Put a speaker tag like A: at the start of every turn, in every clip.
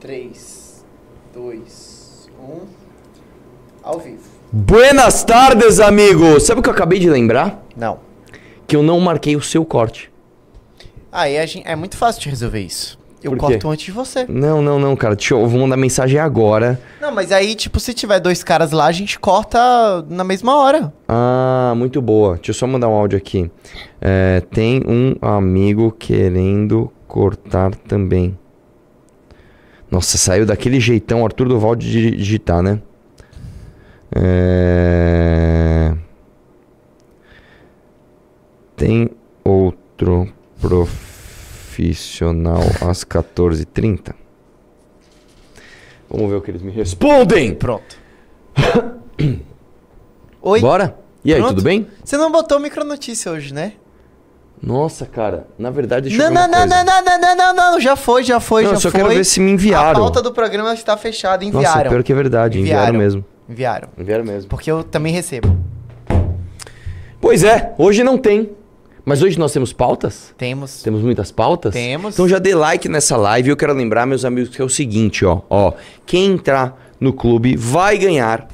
A: 3, 2, 1. Ao vivo.
B: Buenas tardes, amigo! Sabe o que eu acabei de lembrar?
A: Não.
B: Que eu não marquei o seu corte.
A: Aí a gente, é muito fácil de resolver isso. Eu
B: Por quê?
A: corto antes de você.
B: Não, não, não, cara. Deixa eu, eu vou mandar mensagem agora.
A: Não, mas aí, tipo, se tiver dois caras lá, a gente corta na mesma hora.
B: Ah, muito boa. Deixa eu só mandar um áudio aqui. É, tem um amigo querendo cortar também. Nossa, saiu daquele jeitão Arthur Duval de digi- digitar, né? É... Tem outro profissional às 14h30? Vamos ver o que eles me respondem.
A: Pronto. Oi?
B: Bora? E aí,
A: Pronto.
B: tudo bem?
A: Você não botou micronotícia hoje, né?
B: Nossa, cara, na verdade, deixa
A: Não,
B: eu ver
A: não, não,
B: coisa.
A: não, não, não, não, não, não, já foi, já foi,
B: Não,
A: já
B: só
A: foi.
B: quero ver se me
A: A
B: enviaram.
A: pauta do programa está fechada,
B: Nossa,
A: enviaram.
B: pior que é verdade, enviaram,
A: Enviaram.
B: mesmo.
A: Enviaram.
B: Enviaram mesmo.
A: Porque eu também recebo.
B: Pois é, hoje não tem. Mas hoje nós temos pautas?
A: Temos.
B: Temos muitas pautas?
A: Temos.
B: Então já dê like nessa live e eu quero lembrar, meus amigos, que é o seguinte, ó. ó quem entrar no clube vai ganhar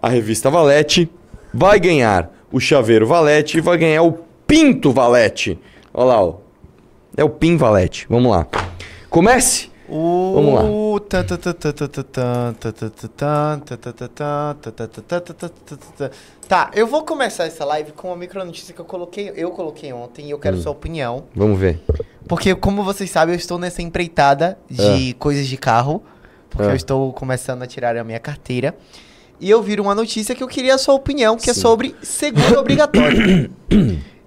B: a revista Valete, vai ganhar o chaveiro Valete e vai ganhar o Pinto Valete. Olha lá, ó. É o Pin Valete. Vamos lá. Comece! Vamos lá.
A: Tá, eu vou começar essa live com uma micronotícia que eu coloquei, eu coloquei ontem e eu quero hum. sua opinião.
B: Vamos ver.
A: Porque, como vocês sabem, eu estou nessa empreitada de coisas de carro. Porque eu estou começando a tirar a minha carteira. E eu vi uma notícia que eu queria a sua opinião, que
B: Sim.
A: é sobre seguro obrigatório.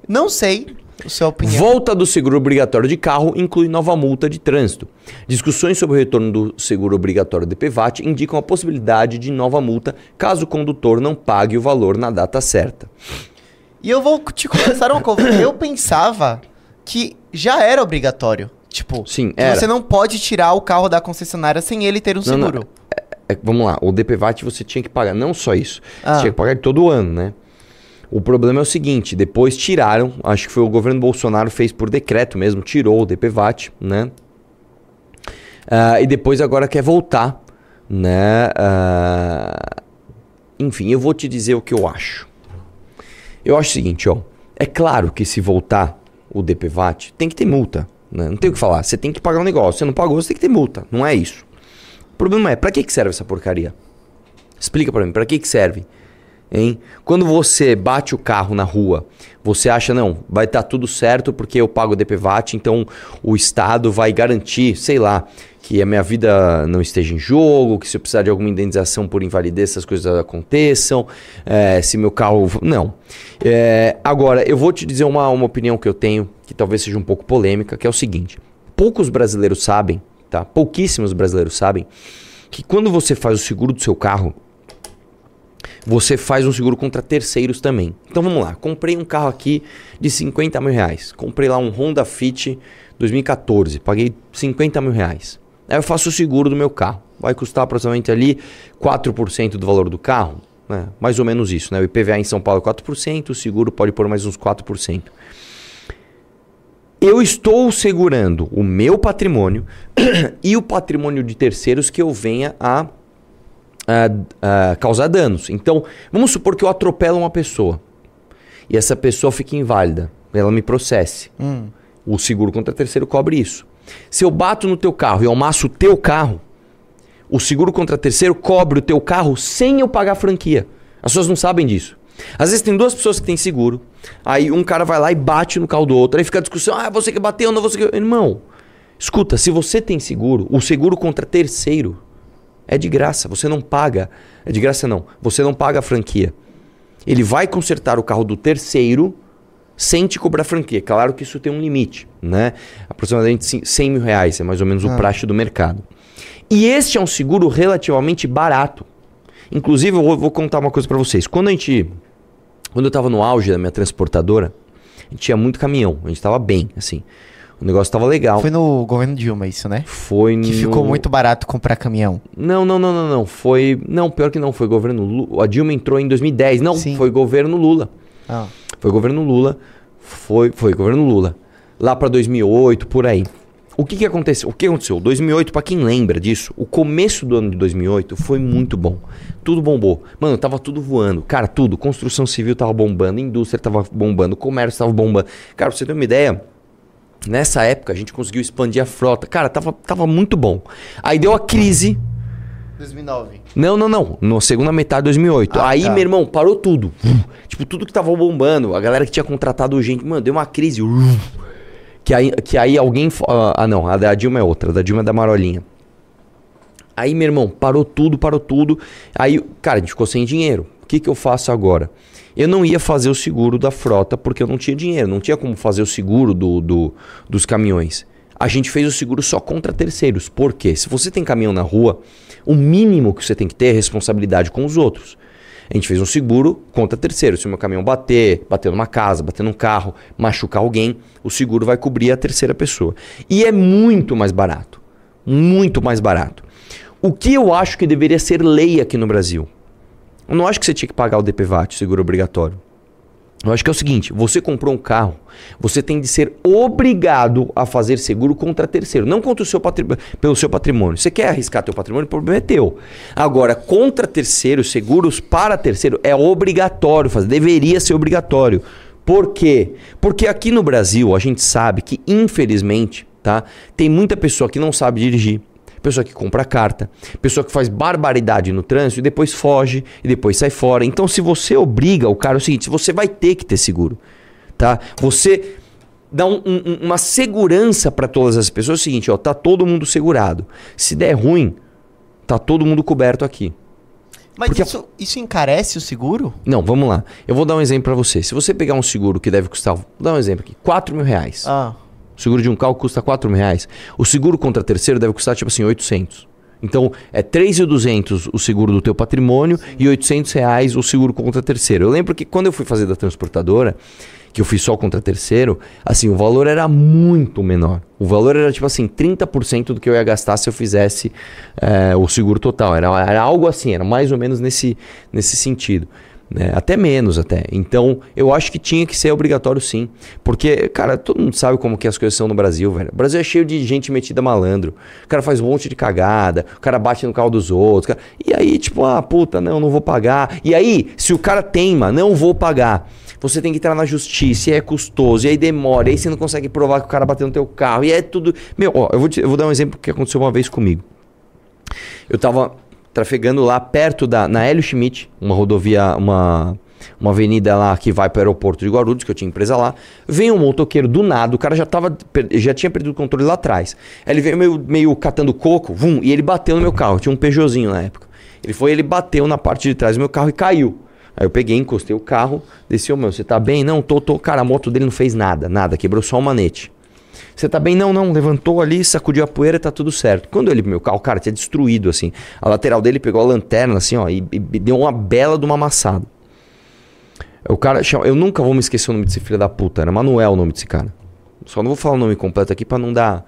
A: Não sei sua opinião.
B: Volta do seguro obrigatório de carro inclui nova multa de trânsito. Discussões sobre o retorno do seguro obrigatório DPVAT indicam a possibilidade de nova multa caso o condutor não pague o valor na data certa.
A: E eu vou te confessar uma coisa. Eu pensava que já era obrigatório. Tipo,
B: Sim,
A: que
B: era.
A: você não pode tirar o carro da concessionária sem ele ter um
B: Não, não,
A: seguro.
B: É, vamos lá, o DPVAT você tinha que pagar, não só isso,
A: Ah.
B: você tinha que pagar todo ano, né? O problema é o seguinte, depois tiraram, acho que foi o governo Bolsonaro fez por decreto mesmo, tirou o DPVAT, né? Ah, e depois agora quer voltar, né? Ah, enfim, eu vou te dizer o que eu acho. Eu acho o seguinte, ó. É claro que se voltar o DPVAT, tem que ter multa. Né? Não tem o que falar. Você tem que pagar um negócio. Você não pagou, você tem que ter multa. Não é isso. O problema é, pra que, serve essa porcaria? Explica pra mim, que, que serve? Hein? Quando você bate o carro na rua, você acha, não, vai estar tudo certo porque eu pago o DPVAT, então o Estado vai garantir, sei lá, que a minha vida não esteja em jogo, que se eu precisar de alguma indenização por invalidez, essas coisas aconteçam, eh, se meu carro. Não. Eh, agora, eu vou te dizer uma, uma opinião que eu tenho, que talvez seja um pouco polêmica, que é o seguinte: poucos brasileiros sabem, tá? Pouquíssimos brasileiros sabem, que quando você faz o seguro do seu carro, você faz um seguro contra terceiros também. Então vamos lá, comprei um carro aqui de 50 mil reais. Comprei lá um Honda Fit 2014, paguei 50 mil reais. Aí eu faço o seguro do meu carro. Vai custar aproximadamente ali 4% do valor do carro. Né? Mais ou menos isso, né? O IPVA em São Paulo é 4%, o seguro pode pôr mais uns 4%. Eu estou segurando o meu patrimônio e o patrimônio de terceiros que eu venha a causar danos. Então, vamos supor que eu atropelo uma pessoa e essa pessoa fica inválida, ela me processe.
A: Hum.
B: O seguro contra terceiro cobre isso. Se eu bato no teu carro e amasso o teu carro, o seguro contra terceiro cobre o teu carro sem eu pagar a franquia. As pessoas não sabem disso. Às vezes tem duas pessoas que têm seguro, aí um cara vai lá e bate no carro do outro, aí fica a discussão, ah, você que bateu, não você que... Irmão, escuta, se você tem seguro, o seguro contra terceiro é de graça, você não paga. É de graça não, você não paga a franquia. Ele vai consertar o carro do terceiro sem te cobrar franquia. Claro que isso tem um limite, né? Aproximadamente cin- 100 mil reais, é mais ou menos o praxe do mercado. E este é um seguro relativamente barato. Inclusive, eu vou, contar uma coisa para vocês. Quando a gente. Quando eu tava no auge da minha transportadora, a gente tinha muito caminhão. A gente tava bem, assim. O negócio tava legal.
A: Foi no governo Dilma isso, né?
B: Foi
A: Que
B: no...
A: ficou muito barato comprar caminhão.
B: Não, não, não, não, não. Foi. Não, pior que não. Foi governo Lula. A Dilma entrou em 2010. Não,
A: Sim.
B: foi governo Lula.
A: Ah.
B: Foi governo Lula. Foi, foi governo Lula. Lá pra 2008, por aí. o que, que aconteceu? O que aconteceu? 2008, para quem lembra disso, o começo do ano de 2008 foi muito bom. Tudo bombou. Mano, tava tudo voando. Cara, tudo. Construção civil tava bombando, indústria tava bombando, comércio tava bombando. Cara, pra você ter uma ideia, nessa época a gente conseguiu expandir a frota. Cara, tava, tava muito bom. Aí deu a crise.
A: 2009.
B: Não, não, não. Na segunda metade de 2008.
A: Ah,
B: aí,
A: tá.
B: meu irmão, parou tudo. Tipo, tudo que tava bombando. A galera que tinha contratado gente, mano, deu uma crise. Que aí, que aí alguém. ah, Ah, não. A da Dilma é outra. A da Dilma é da Marolinha. Aí, meu irmão, parou tudo, parou tudo. Aí, cara, a gente ficou sem dinheiro. O que, que eu faço agora? Eu não ia fazer o seguro da frota porque eu não tinha dinheiro. Não tinha como fazer o seguro do, do- dos caminhões. A gente fez o seguro só contra terceiros. Por quê? Se você tem caminhão na rua, o mínimo que você tem que ter é responsabilidade com os outros. A gente fez um seguro contra terceiros. Se o meu caminhão bater, bater numa casa, bater num carro, machucar alguém, o seguro vai cobrir a terceira pessoa. E é muito mais barato. Muito mais barato. O que eu acho que deveria ser lei aqui no Brasil? Eu não acho que você tinha que pagar o DPVAT, seguro obrigatório. Eu acho que é o seguinte, você comprou um carro, você tem de ser obrigado a fazer seguro contra terceiro, não contra o seu pelo seu patrimônio. Você quer arriscar teu patrimônio, o problema é teu. Agora, contra terceiro, seguros para terceiro é obrigatório fazer, deveria ser obrigatório. Por quê? Porque aqui no Brasil a gente sabe que infelizmente, tá? Tem muita pessoa que não sabe dirigir, pessoa que compra carta, pessoa que faz barbaridade no trânsito e depois foge e depois sai fora. Então, se você obriga o cara, é o seguinte: você vai ter que ter seguro, tá? Você dá um- um- uma segurança para todas as pessoas. É o seguinte: ó, tá todo mundo segurado. Se der ruim, tá todo mundo coberto aqui.
A: Mas
B: Porque-
A: isso, isso encarece o seguro?
B: Não, vamos lá. Eu vou dar um exemplo para você. Se você pegar um seguro que deve custar, vou dar um exemplo aqui, 4 mil reais.
A: Ah.
B: O seguro de um carro custa 4 mil reais. O seguro contra terceiro deve custar tipo assim 800. Então é 3.200 o seguro do teu patrimônio e 800 reais o seguro contra terceiro. Eu lembro que quando eu fui fazer da transportadora, que eu fiz só contra terceiro, assim, o valor era muito menor. O valor era tipo assim 30% do que eu ia gastar se eu fizesse eh, o seguro total. Era, era algo assim, era mais ou menos nesse, nesse sentido né? Até menos até. Então, eu acho que tinha que ser obrigatório sim. Porque, cara, todo mundo sabe como que as coisas são no Brasil, velho. O Brasil é cheio de gente metida malandro. O cara faz um monte de cagada, o cara bate no carro dos outros. cara- E aí, tipo, ah, puta, não, não vou pagar. E aí, se o cara teima, não vou pagar. Você tem que entrar na justiça, e é custoso, e aí demora, e aí você não consegue provar que o cara bateu no teu carro, e é tudo. Meu, ó, eu vou, te- eu vou dar um exemplo que aconteceu uma vez comigo. Eu tava trafegando lá perto da na Hélio Schmidt, uma rodovia, uma uma avenida lá que vai para o aeroporto de Guarulhos, que eu tinha empresa lá. Vem um motoqueiro do nada, o cara já tava já tinha perdido o controle lá atrás. Aí ele veio meio, meio catando coco, vum, e ele bateu no meu carro. Tinha um Peugeotzinho na época. Ele foi, ele bateu na parte de trás do meu carro e caiu. Aí eu peguei, encostei o carro, desci, ô meu, você tá bem? Não, tô, tô. Cara, a moto dele não fez nada, nada, quebrou só o manete. Você tá bem? Não, não. Levantou ali, sacudiu a poeira tá tudo certo. Quando ele, meu carro, cara, tinha destruído, assim. A lateral dele pegou a lanterna, assim, ó, e, e- deu uma bela de uma amassada. O cara, eu nunca vou me esquecer o nome desse filho da puta. Era Manuel o nome desse cara. Só não vou falar o nome completo aqui pra não dar,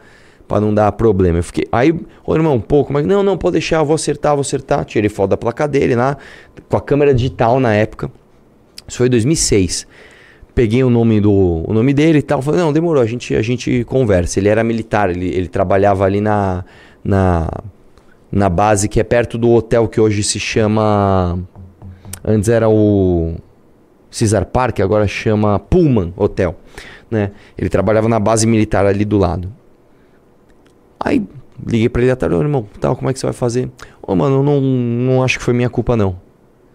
B: para não dar problema. Eu fiquei, aí, ô irmão, como é que, não, não, pode deixar, eu vou acertar, vou acertar. Tirei foto da placa dele lá, com a câmera digital na época. Isso foi em 2006 peguei o nome do o nome dele e tal. Falei, não, demorou, a gente, a gente conversa. Ele era militar, ele, ele trabalhava ali na, na, na base que é perto do hotel que hoje se chama. Antes era o Cesar Park, agora chama Pullman Hotel. Né? Ele trabalhava na base militar ali do lado. Aí liguei pra ele tarde, ô irmão, tal, como é que você vai fazer? Ô, mano, eu não, não acho que foi minha culpa, não.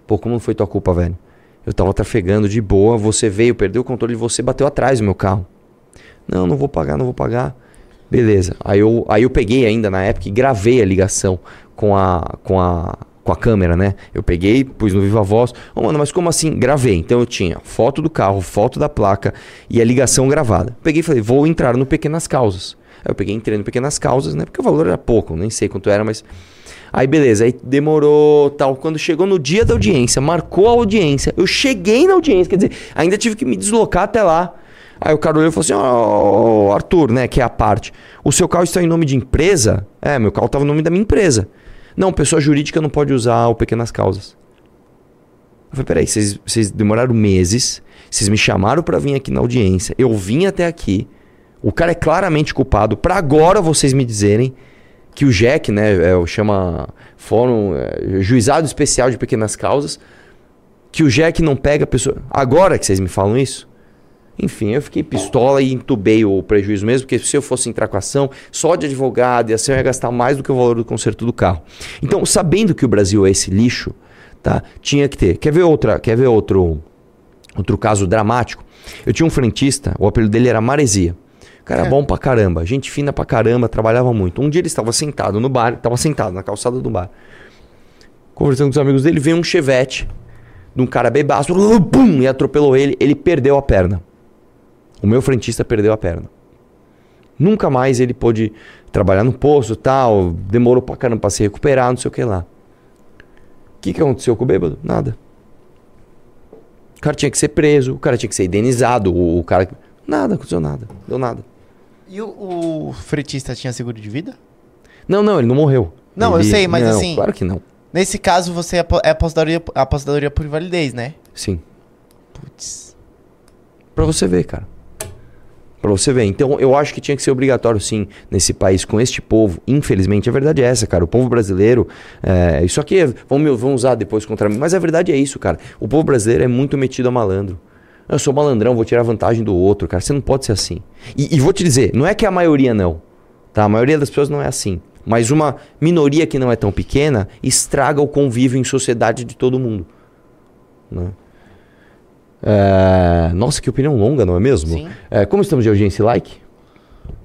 B: Pô, como não foi tua culpa, velho? Eu tava trafegando de boa, você veio, perdeu o controle, você bateu atrás do meu carro. Não, não vou pagar, não vou pagar. Beleza. Aí eu, aí eu peguei ainda na época e gravei a ligação com a, com a, com a câmera, né? Eu peguei, pus no Viva Voz. Ô, mano, mas como assim? Gravei. Então eu tinha foto do carro, foto da placa e a ligação gravada. Peguei e falei, vou entrar no Pequenas Causas. Aí eu peguei e entrei no Pequenas Causas, né? Porque o valor era pouco, nem sei quanto era, mas Aí beleza, aí demorou tal. Quando chegou no dia da audiência, marcou a audiência. Eu cheguei na audiência, quer dizer, ainda tive que me deslocar até lá. Aí o cara olhou e falou assim: Ó, Arthur, né, que é a parte. O seu carro está em nome de empresa? É, meu carro estava no nome da minha empresa. Não, pessoa jurídica não pode usar o Pequenas Causas. Eu falei: peraí, vocês, vocês demoraram meses, vocês me chamaram para vir aqui na audiência, eu vim até aqui. O cara é claramente culpado. Pra agora vocês me dizerem que o JEC, né, é, chama Fórum é, Juizado Especial de Pequenas Causas, que o JEC não pega a pessoa. Agora que vocês me falam isso? Enfim, eu fiquei pistola e entubei o prejuízo mesmo, porque se eu fosse entrar com ação, só de advogado e assim eu ia gastar mais do que o valor do conserto do carro. Então, sabendo que o Brasil é esse lixo, tá? Tinha que ter. Quer ver outra, quer ver outro outro caso dramático? Eu tinha um frentista, o apelido dele era Maresia. Cara é. bom pra caramba, gente fina pra caramba, trabalhava muito. Um dia ele estava sentado no bar, estava sentado na calçada do bar. Conversando com os amigos dele, veio um chevette de um cara bebaço, pum, e atropelou ele, ele perdeu a perna. O meu frentista perdeu a perna. Nunca mais ele pôde trabalhar no posto tal, demorou pra caramba pra se recuperar, não sei o que lá. O que, que aconteceu com o bêbado? Nada. O cara tinha que ser preso, o cara tinha que ser indenizado, o, o cara. Nada, aconteceu nada, deu nada.
A: E o, o fretista tinha seguro de vida?
B: Não, não, ele não morreu.
A: Não,
B: ele...
A: eu sei, mas
B: não,
A: assim.
B: Claro que não.
A: Nesse caso, você é, é aposentadoria, aposentadoria por invalidez, né?
B: Sim. Putz. Pra você ver, cara. Pra você ver. Então, eu acho que tinha que ser obrigatório, sim, nesse país, com este povo. Infelizmente, a verdade é essa, cara. O povo brasileiro. É, isso aqui é, vão, vão usar depois contra mim. Mas a verdade é isso, cara. O povo brasileiro é muito metido a malandro. Eu sou malandrão, vou tirar vantagem do outro, cara. Você não pode ser assim. E, e vou te dizer, não é que a maioria não. Tá? A maioria das pessoas não é assim. Mas uma minoria que não é tão pequena estraga o convívio em sociedade de todo mundo. Né? É... Nossa, que opinião longa, não é mesmo?
A: Sim.
B: É, como estamos de audiência e like?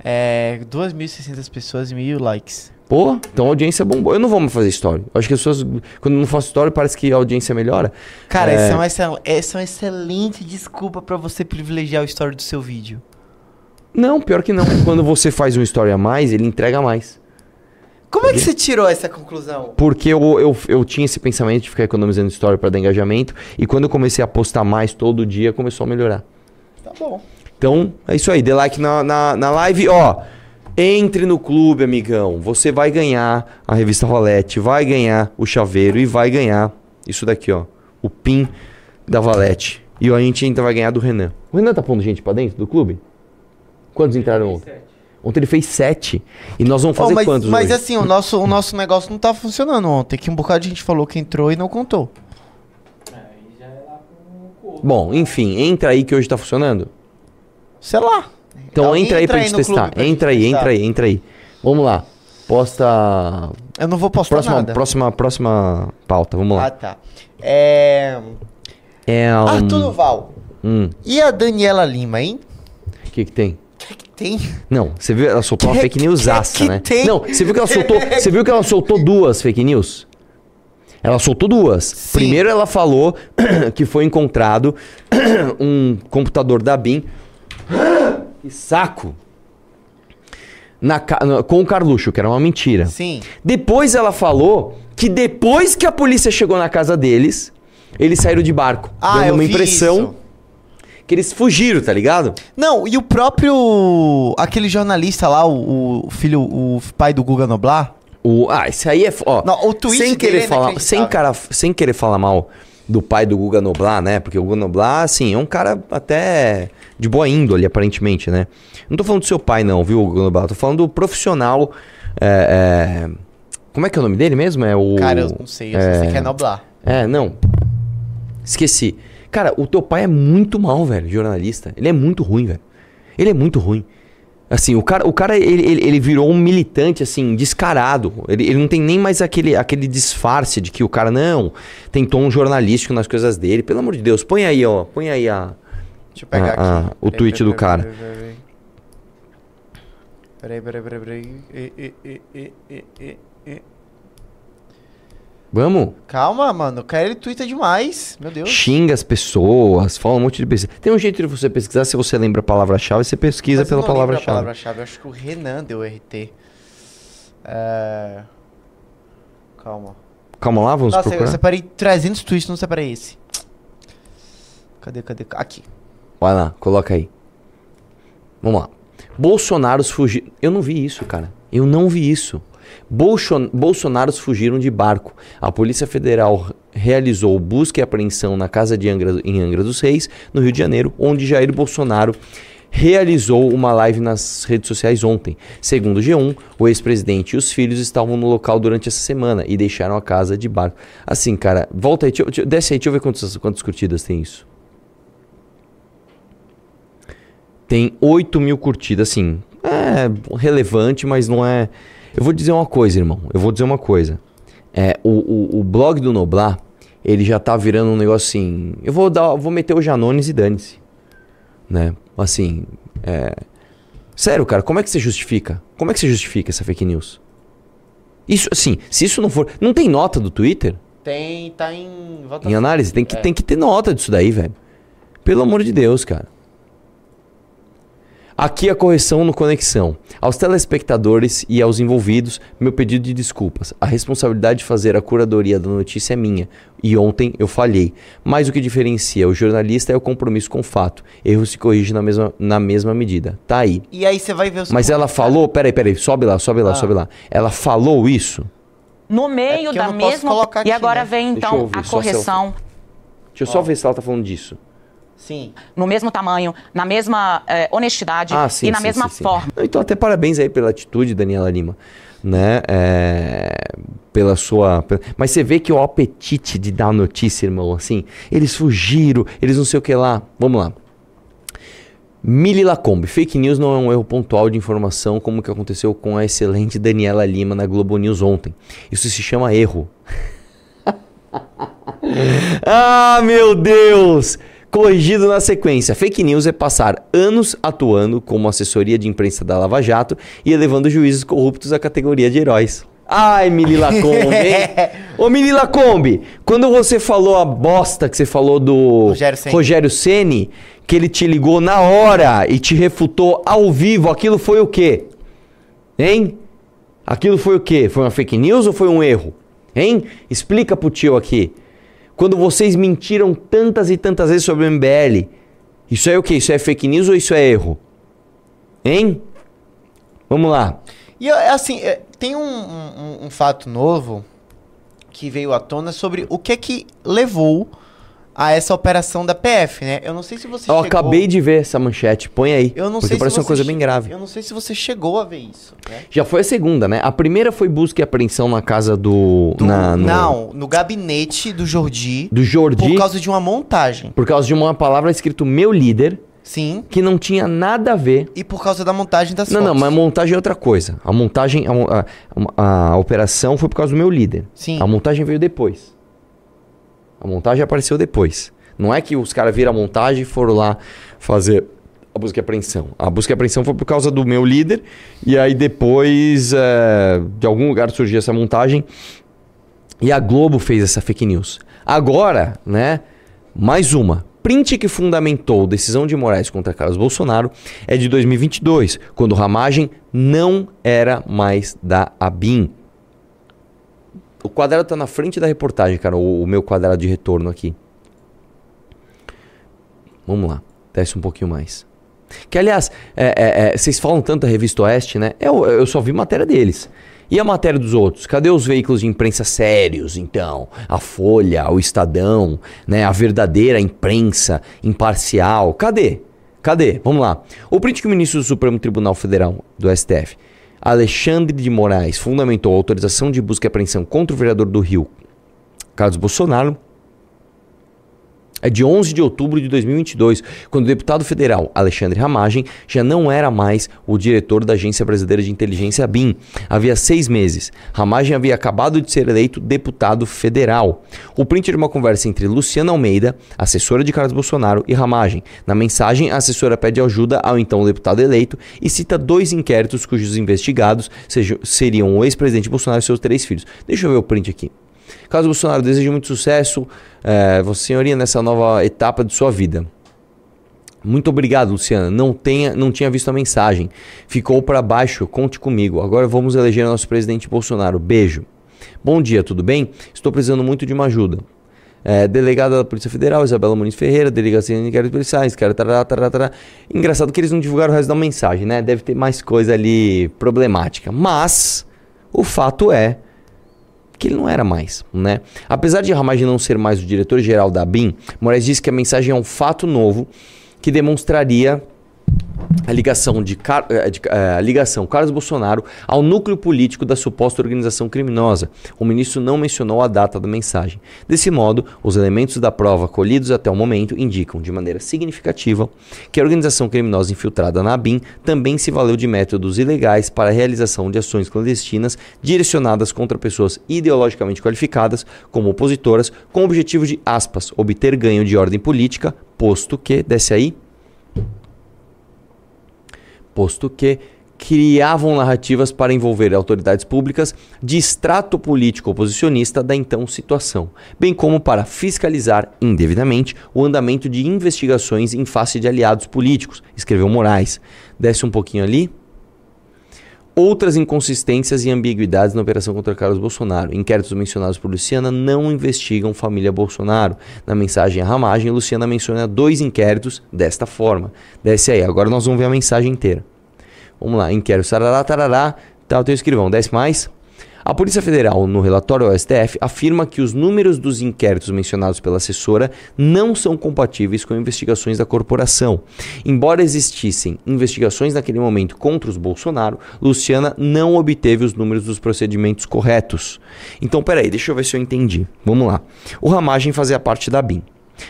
A: É. 2.600 pessoas e mil likes.
B: Pô, então a audiência bombou. Eu não vou mais fazer história. Acho que as pessoas, quando não faço história, parece que a audiência melhora.
A: Cara,
B: É.
A: essa, é uma essa é uma excelente desculpa pra você privilegiar o story do seu vídeo.
B: Não, pior que não. quando você faz uma história a mais, ele entrega mais.
A: Como é que você tirou essa conclusão?
B: Porque eu, eu, eu tinha esse pensamento de ficar economizando história para dar engajamento. E quando eu comecei a postar mais todo dia, começou a melhorar.
A: Tá bom.
B: Então, é isso aí. Dê like na, na, na live. Ó, entre no clube, amigão. Você vai ganhar a revista Rolete, vai ganhar o chaveiro e vai ganhar isso daqui, ó. O pin da Valete. E a gente ainda vai ganhar do Renan. O Renan tá pondo gente pra dentro do clube? Quantos entraram ontem? Ontem ele fez sete. E nós vamos fazer
A: Ó, mas
B: quantos
A: mas
B: hoje?
A: assim, o nosso, o nosso negócio não tá funcionando ontem. Que um bocado de gente falou que entrou e não contou.
B: Bom, enfim, entra aí que hoje tá funcionando.
A: Sei lá.
B: Então
A: Alguém
B: entra aí pra gente
A: no
B: testar.
A: pra gente
B: Entra aí,
A: testar.
B: entra aí, entra aí. Vamos lá. Posta.
A: Eu não vou postar
B: Próxima,
A: nada.
B: próxima, próxima pauta. Vamos
A: Ah,
B: lá.
A: tá. É...
B: É um.
A: Arthur Duval.
B: Hum,
A: E a Daniela Lima, hein?
B: o que que tem?
A: O que, que tem?
B: Não, você viu? Ela soltou uma
A: Que-
B: fake news aça, né?
A: tem?
B: Não, você viu que ela soltou. Você viu que ela soltou duas fake news? Ela soltou duas.
A: Sim.
B: Primeiro ela falou que foi encontrado um computador da BIM. Que saco! Na, na- com o Carluxo, que era uma mentira.
A: Sim.
B: Depois ela falou que depois que a polícia chegou na casa deles, eles saíram de barco.
A: Ah,
B: dando uma impressão que eles fugiram, tá ligado?
A: Não, e o próprio... Aquele jornalista lá, o, o filho, o pai do Guga Noblar...
B: O, ah, isso aí é. Ó,
A: Não, o tweet
B: sem querer
A: é
B: falar, sem, cara, sem querer falar mal do pai do Guga Noblar, né? Porque o Guga Noblar, assim, é um cara até de boa índole, aparentemente, né? Não tô falando do seu pai, não, viu, Guga Noblar? Tô falando do profissional. é, é, Como é que é o nome dele mesmo? É o.
A: Cara, eu não sei, eu só sei que é Noblar.
B: É, não. Esqueci. Cara, o teu pai é muito mal, velho, jornalista. Ele é muito ruim, velho. Ele é muito ruim. Assim, o cara, o cara ele, ele, ele virou um militante, assim, descarado. Ele, ele não tem nem mais aquele, aquele disfarce de que o cara, não, tem tom jornalístico nas coisas dele. Pelo amor de Deus, põe aí, ó. Põe aí a.
A: Deixa eu pegar
B: Ah,
A: aqui.
B: ah, o tweet do cara.
A: Peraí, peraí, peraí, peraí. E, e, e, e, e, e, e.
B: Vamos?
A: Calma, mano. O cara ele twitta demais. Meu Deus.
B: Xinga as pessoas, fala um monte de pesquisa. Tem um jeito de você pesquisar, se você lembra a palavra-chave, você pesquisa
A: Mas eu
B: pela
A: não lembro a
B: palavra-chave.
A: palavra-chave. Eu acho que o Renan deu RT. É... Calma.
B: Calma lá, vamos
A: Nossa, eu
B: procurar.
A: separei 300 tweets, não separei esse. Cadê, cadê? Aqui.
B: Vai lá, coloca aí. Vamos lá. Bolsonaros fugiram. Eu não vi isso, cara. Eu não vi isso. Bolson... Bolsonaros fugiram de barco. A Polícia Federal realizou busca e apreensão na casa de Angra... em Angra dos Reis, no Rio de Janeiro, onde Jair Bolsonaro realizou uma live nas redes sociais ontem. Segundo o G1, o ex-presidente e os filhos estavam no local durante essa semana e deixaram a casa de barco. Assim, cara, volta aí, desce aí, deixa eu ver quantas, quantas curtidas tem isso. Tem 8 mil curtidas, assim. É relevante, mas não é. Eu vou dizer uma coisa, irmão. Eu vou dizer uma coisa. É, o, o, o blog do Noblar, ele já tá virando um negócio assim. Eu vou dar, vou meter o Janones e dane-se. Né? Assim, é... Sério, cara, como é que você justifica? Como é que você justifica essa fake news? Isso, assim, se isso não for. Não tem nota do Twitter?
A: Tem, tá em.
B: Em análise? Tem que, é. tem que ter nota disso daí, velho. Pelo amor de Deus, cara. Aqui a correção no Conexão. Aos telespectadores e aos envolvidos, meu pedido de desculpas. A responsabilidade de fazer a curadoria da notícia é minha. E ontem eu falhei. Mas o que diferencia o jornalista é o compromisso com o fato. Erro se corrige na mesma, na mesma medida. Tá aí.
A: E aí você vai ver os
B: Mas ela falou. Peraí, peraí, sobe lá, sobe lá, ah. sobe lá. Ela falou isso?
C: No meio é da mesma. e agora né? vem então ouvir, a correção.
B: Deixa eu só ver se ela tá falando disso.
C: Sim. No mesmo tamanho, na mesma é, honestidade ah, sim, e na sim, mesma sim, forma.
B: Então, até parabéns aí pela atitude, Daniela Lima. Né? É, pela sua. Mas você vê que o apetite de dar notícia, irmão, assim, eles fugiram, eles não sei o que lá. Vamos lá. Mili Lacombe, fake news não é um erro pontual de informação como que aconteceu com a excelente Daniela Lima na Globo News ontem. Isso se chama erro. ah, meu Deus! Corrigido na sequência, fake news é passar anos atuando como assessoria de imprensa da Lava Jato e elevando juízes corruptos à categoria de heróis. Ai, Mili Lacombe, hein? Ô, Mili Lacombe, quando você falou a bosta que você falou do Rogério Ceni. Rogério Ceni, que ele te ligou na hora e te refutou ao vivo, aquilo foi o quê? Hein? Aquilo foi o quê? Foi uma fake news ou foi um erro? Hein? Explica pro tio aqui. Quando vocês mentiram tantas e tantas vezes sobre o MBL, isso é o que? Isso é fake news ou isso é erro? Hein? Vamos lá.
A: E assim, é, tem um, um, um fato novo que veio à tona sobre o que é que levou a essa operação da PF, né? Eu não sei se você
B: Eu chegou... acabei de ver essa manchete, põe aí.
A: Eu não
B: porque
A: sei
B: parece
A: se
B: uma coisa bem grave.
A: Eu não sei se você chegou a ver isso. Né?
B: Já foi a segunda, né? A primeira foi busca e apreensão na casa do...
A: do
B: na,
A: no... Não, no gabinete do Jordi.
B: Do Jordi.
A: Por causa de uma montagem.
B: Por causa de uma palavra escrito meu líder.
A: Sim.
B: Que não tinha nada a ver.
A: E por causa da montagem das
B: não,
A: fotos.
B: Não, não, mas a montagem é outra coisa. A montagem, a, a, a, operação foi por causa do meu líder.
A: Sim.
B: A montagem veio depois. A montagem apareceu depois. Não é que os caras viram a montagem e foram lá fazer a busca e apreensão. A busca e apreensão foi por causa do meu líder. E aí depois, é, de algum lugar surgiu essa montagem. E a Globo fez essa fake news. Agora, né? Mais uma. Print que fundamentou decisão de Moraes contra Carlos Bolsonaro é de 2022, quando Ramagem não era mais da ABIN. O quadrado está na frente da reportagem, cara, o, o meu quadrado de retorno aqui. Vamos lá, desce um pouquinho mais. Que aliás, é, é, é, vocês falam tanto da revista Oeste, né? Eu, eu só vi matéria deles. E a matéria dos outros? Cadê os veículos de imprensa sérios, então? A Folha, o Estadão, né? A verdadeira imprensa imparcial. Cadê? Cadê? Vamos lá. O print que o ministro do Supremo Tribunal Federal, do STF, Alexandre de Moraes, fundamentou a autorização de busca e apreensão contra o vereador do Rio, Carlos Bolsonaro, é de 11 de outubro de 2022, quando o deputado federal Alexandre Ramagem já não era mais o diretor da Agência Brasileira de Inteligência BIM. Havia seis meses. Ramagem havia acabado de ser eleito deputado federal. O print de uma conversa entre Luciana Almeida, assessora de Carlos Bolsonaro, e Ramagem. Na mensagem, a assessora pede ajuda ao então deputado eleito e cita dois inquéritos cujos investigados sejam, seriam o ex-presidente Bolsonaro e seus três filhos. Deixa eu ver o print aqui. Carlos Bolsonaro, desejo muito sucesso, é, Vossa Senhoria, nessa nova etapa de sua vida. Muito obrigado, Luciana. Não, tenha, não tinha visto a mensagem. Ficou para baixo, conte comigo. Agora vamos eleger nosso presidente Bolsonaro. Beijo. Bom dia, tudo bem? Estou precisando muito de uma ajuda. É, delegada da Polícia Federal, Isabela Muniz Ferreira, delegacia de inquéritos policiais, cara, tarará, tarará. Engraçado que eles não divulgaram o resto da mensagem, né? Deve ter mais coisa ali problemática. Mas o fato é que ele não era mais, né? Apesar de Ramage não ser mais o diretor-geral da BIM, Moraes disse que a mensagem é um fato novo que demonstraria a ligação de, eh, de eh, a ligação Carlos Bolsonaro ao núcleo político da suposta organização criminosa. O ministro não mencionou a data da mensagem. Desse modo, os elementos da prova colhidos até o momento indicam de maneira significativa que a organização criminosa infiltrada na ABIN também se valeu de métodos ilegais para a realização de ações clandestinas direcionadas contra pessoas ideologicamente qualificadas como opositoras, com o objetivo de, aspas, obter ganho de ordem política, posto que, desce aí, posto que criavam narrativas para envolver autoridades públicas de extrato político oposicionista da então situação, bem como para fiscalizar indevidamente o andamento de investigações em face de aliados políticos, escreveu Moraes. Desce um pouquinho ali. Outras inconsistências e ambiguidades na operação contra Carlos Bolsonaro. Inquéritos mencionados por Luciana não investigam família Bolsonaro. Na mensagem à ramagem, Luciana menciona dois inquéritos desta forma. Desce aí, agora nós vamos ver a mensagem inteira. Vamos lá, inquérito sarará, tarará, tal, teu escrivão, desce mais. A Polícia Federal, no relatório ao STF, afirma que os números dos inquéritos mencionados pela assessora não são compatíveis com investigações da corporação. Embora existissem investigações naquele momento contra os Bolsonaro, Luciana não obteve os números dos procedimentos corretos. Então, peraí, deixa eu ver se eu entendi. Vamos lá. O Ramagem fazia parte da BIM.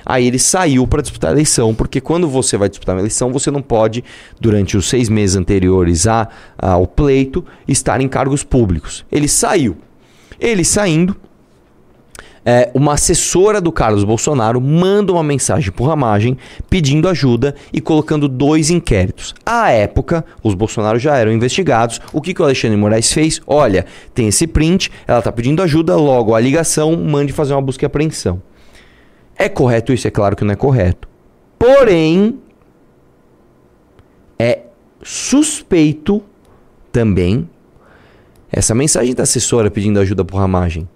B: Aí ele saiu para disputar a eleição, porque quando você vai disputar uma eleição, você não pode, durante os seis meses anteriores a, ao pleito, estar em cargos públicos. Ele saiu. Ele saindo, é, uma assessora do Carlos Bolsonaro manda uma mensagem por Ramagem pedindo ajuda e colocando dois inquéritos. À época, os Bolsonaro já eram investigados. O que, que o Alexandre Moraes fez? Olha, tem esse print, ela está pedindo ajuda, logo a ligação, mande fazer uma busca e apreensão. É correto isso? É claro que não é correto. Porém, é suspeito também essa mensagem da assessora pedindo ajuda por ramagem.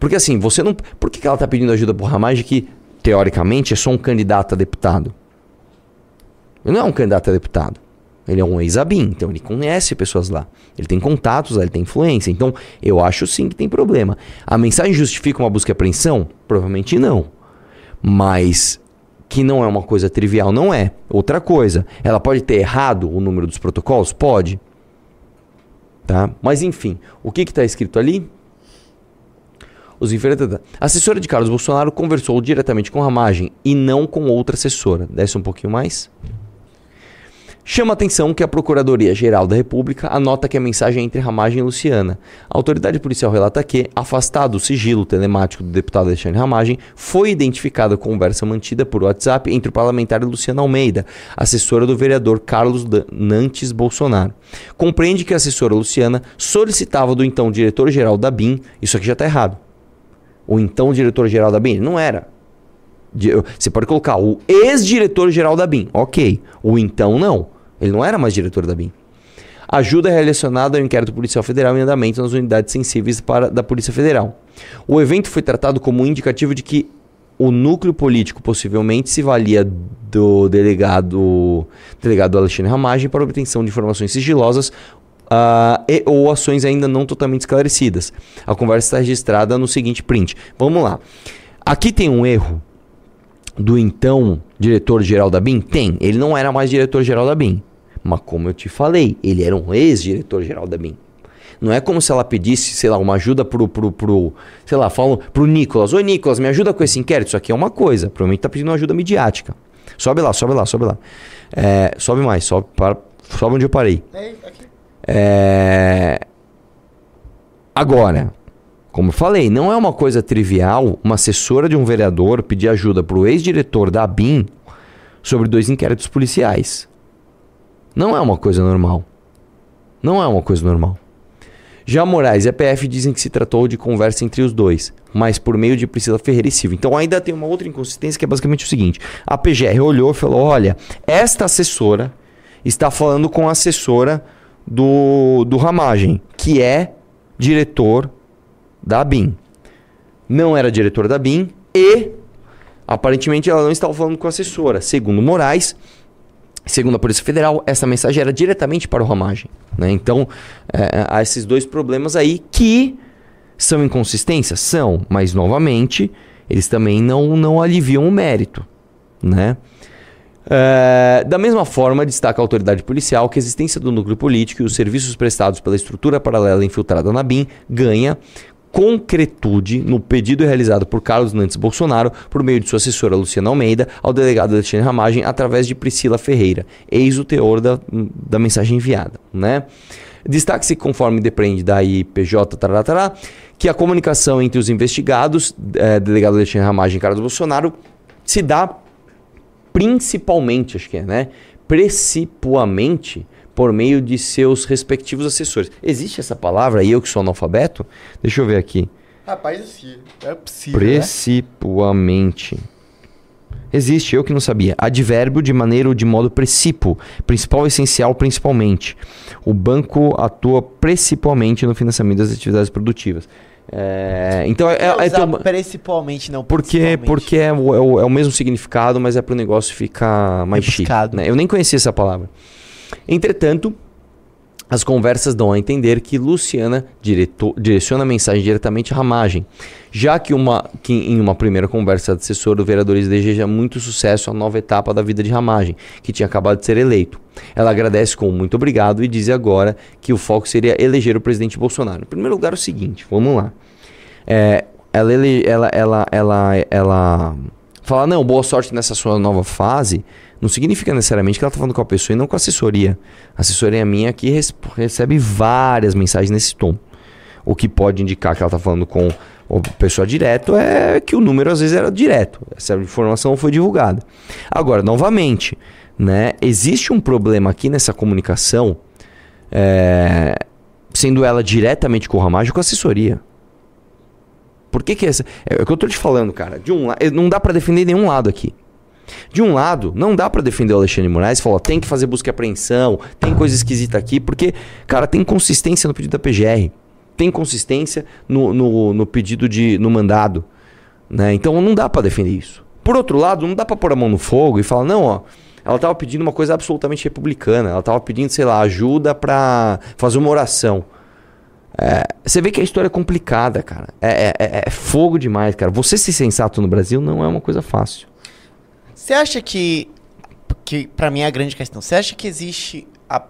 B: Porque assim, você não. Por que ela está pedindo ajuda por ramagem que, teoricamente, é só um candidato a deputado? Ele não é um candidato a deputado. Ele é um ex-ABIN, então ele conhece pessoas lá. Ele tem contatos lá, ele tem influência. Então, eu acho sim que tem problema. A mensagem justifica uma busca e apreensão? Provavelmente não mas que não é uma coisa trivial, não é. Outra coisa, ela pode ter errado o número dos protocolos? Pode. Tá? Mas enfim, o que está escrito ali? Os A assessora de Carlos Bolsonaro conversou diretamente com Ramagem e não com outra assessora. Desce um pouquinho mais. Chama atenção que a Procuradoria-Geral da República anota que a mensagem é entre Ramagem e Luciana. A autoridade policial relata que, afastado o sigilo telemático do deputado Alexandre Ramagem, foi identificada a conversa mantida por WhatsApp entre o parlamentar Luciana Almeida, assessora do vereador Carlos Nantes Bolsonaro. Compreende que a assessora Luciana solicitava do então diretor-geral da BIM, isso aqui já está errado. O então diretor-geral da BIM não era. Você pode colocar o ex-diretor-geral da BIM, ok. O então não. Ele não era mais diretor da BIM. Ajuda relacionada ao inquérito policial federal em andamento nas unidades sensíveis para, da Polícia Federal. O evento foi tratado como um indicativo de que o núcleo político possivelmente se valia do delegado, delegado Alexandre Ramagem para obtenção de informações sigilosas uh, e, ou ações ainda não totalmente esclarecidas. A conversa está registrada no seguinte print. Vamos lá. Aqui tem um erro do então diretor-geral da BIM? Tem. Ele não era mais diretor-geral da BIM. Mas como eu te falei, ele era um ex-diretor-geral da BIM. Não é como se ela pedisse, sei lá, uma ajuda pro, pro, pro sei lá, falam pro Nicolas. Oi, Nicolas, me ajuda com esse inquérito. Isso aqui é uma coisa. Provavelmente tá pedindo uma ajuda midiática. Sobe lá, sobe lá, sobe lá. É, sobe mais, sobe, para, sobe onde eu parei. É... Agora, como eu falei, não é uma coisa trivial uma assessora de um vereador pedir ajuda para o ex-diretor da ABIN sobre dois inquéritos policiais. Não é uma coisa normal. Não é uma coisa normal. Já Moraes e a PF dizem que se tratou de conversa entre os dois, mas por meio de Priscila Ferreira e Silva. Então ainda tem uma outra inconsistência que é basicamente o seguinte: a PGR olhou e falou: olha, esta assessora está falando com a assessora do, do Ramagem, que é diretor da BIM. Não era diretora da BIM e aparentemente ela não estava falando com a assessora. Segundo Moraes, Segundo a Polícia Federal, essa mensagem era diretamente para o Ramagem. Né? Então, é, há esses dois problemas aí que são inconsistências? São, mas novamente, eles também não, não aliviam o mérito. Né? É, da mesma forma, destaca a autoridade policial que a existência do núcleo político e os serviços prestados pela estrutura paralela infiltrada na BIM ganha concretude no pedido realizado por Carlos Nantes Bolsonaro por meio de sua assessora Luciana Almeida ao delegado Alexandre Ramagem através de Priscila Ferreira. Eis o teor da, da mensagem enviada, né? Destaque-se, conforme depende da IPJ, tarará, que a comunicação entre os investigados, é, delegado Alexandre Ramagem e Carlos Bolsonaro, se dá principalmente, acho que é, né? Precipuamente por meio de seus respectivos assessores. Existe essa palavra, eu que sou analfabeto? Deixa eu ver aqui.
A: Rapaz, sim. É possível.
B: Né? Precipuamente. Né? Existe, eu que não sabia. Advérbio de maneira ou de modo precipo. Principal, essencial, principalmente. O banco atua principalmente no financiamento das atividades produtivas. É, então é, é,
A: é principalmente não
B: porque porque é o, é, o, é o mesmo significado mas é para o negócio ficar mais chique né? eu nem conhecia essa palavra entretanto as conversas dão a entender que Luciana diretor, direciona a mensagem diretamente à ramagem, já que, uma, que em uma primeira conversa de assessor, o vereador deseja muito sucesso à nova etapa da vida de ramagem, que tinha acabado de ser eleito. Ela agradece com muito obrigado e diz agora que o foco seria eleger o presidente Bolsonaro. Em primeiro lugar, o seguinte, vamos lá. É, ela, ela, ela, ela, ela fala, não, boa sorte nessa sua nova fase, não significa necessariamente que ela está falando com a pessoa e não com a assessoria. A assessoria minha aqui recebe várias mensagens nesse tom. O que pode indicar que ela está falando com a pessoa direto é que o número às vezes era direto. Essa informação foi divulgada. Agora, novamente, né, existe um problema aqui nessa comunicação, é, sendo ela diretamente com o Ramagem ou com a assessoria. Por que, que essa. É o que eu estou te falando, cara. De um lado, não dá para defender nenhum lado aqui. De um lado, não dá para defender o Alexandre Moraes falar, tem que fazer busca e apreensão, tem coisa esquisita aqui, porque, cara, tem consistência no pedido da PGR, tem consistência no, no, no pedido de. no mandado. Né? Então não dá para defender isso. Por outro lado, não dá para pôr a mão no fogo e falar, não, ó, ela estava pedindo uma coisa absolutamente republicana, ela estava pedindo, sei lá, ajuda para fazer uma oração. É, você vê que a história é complicada, cara. É, é, é, é fogo demais, cara. Você ser sensato no Brasil não é uma coisa fácil.
A: Você acha que, que para mim é a grande questão, você acha que existe a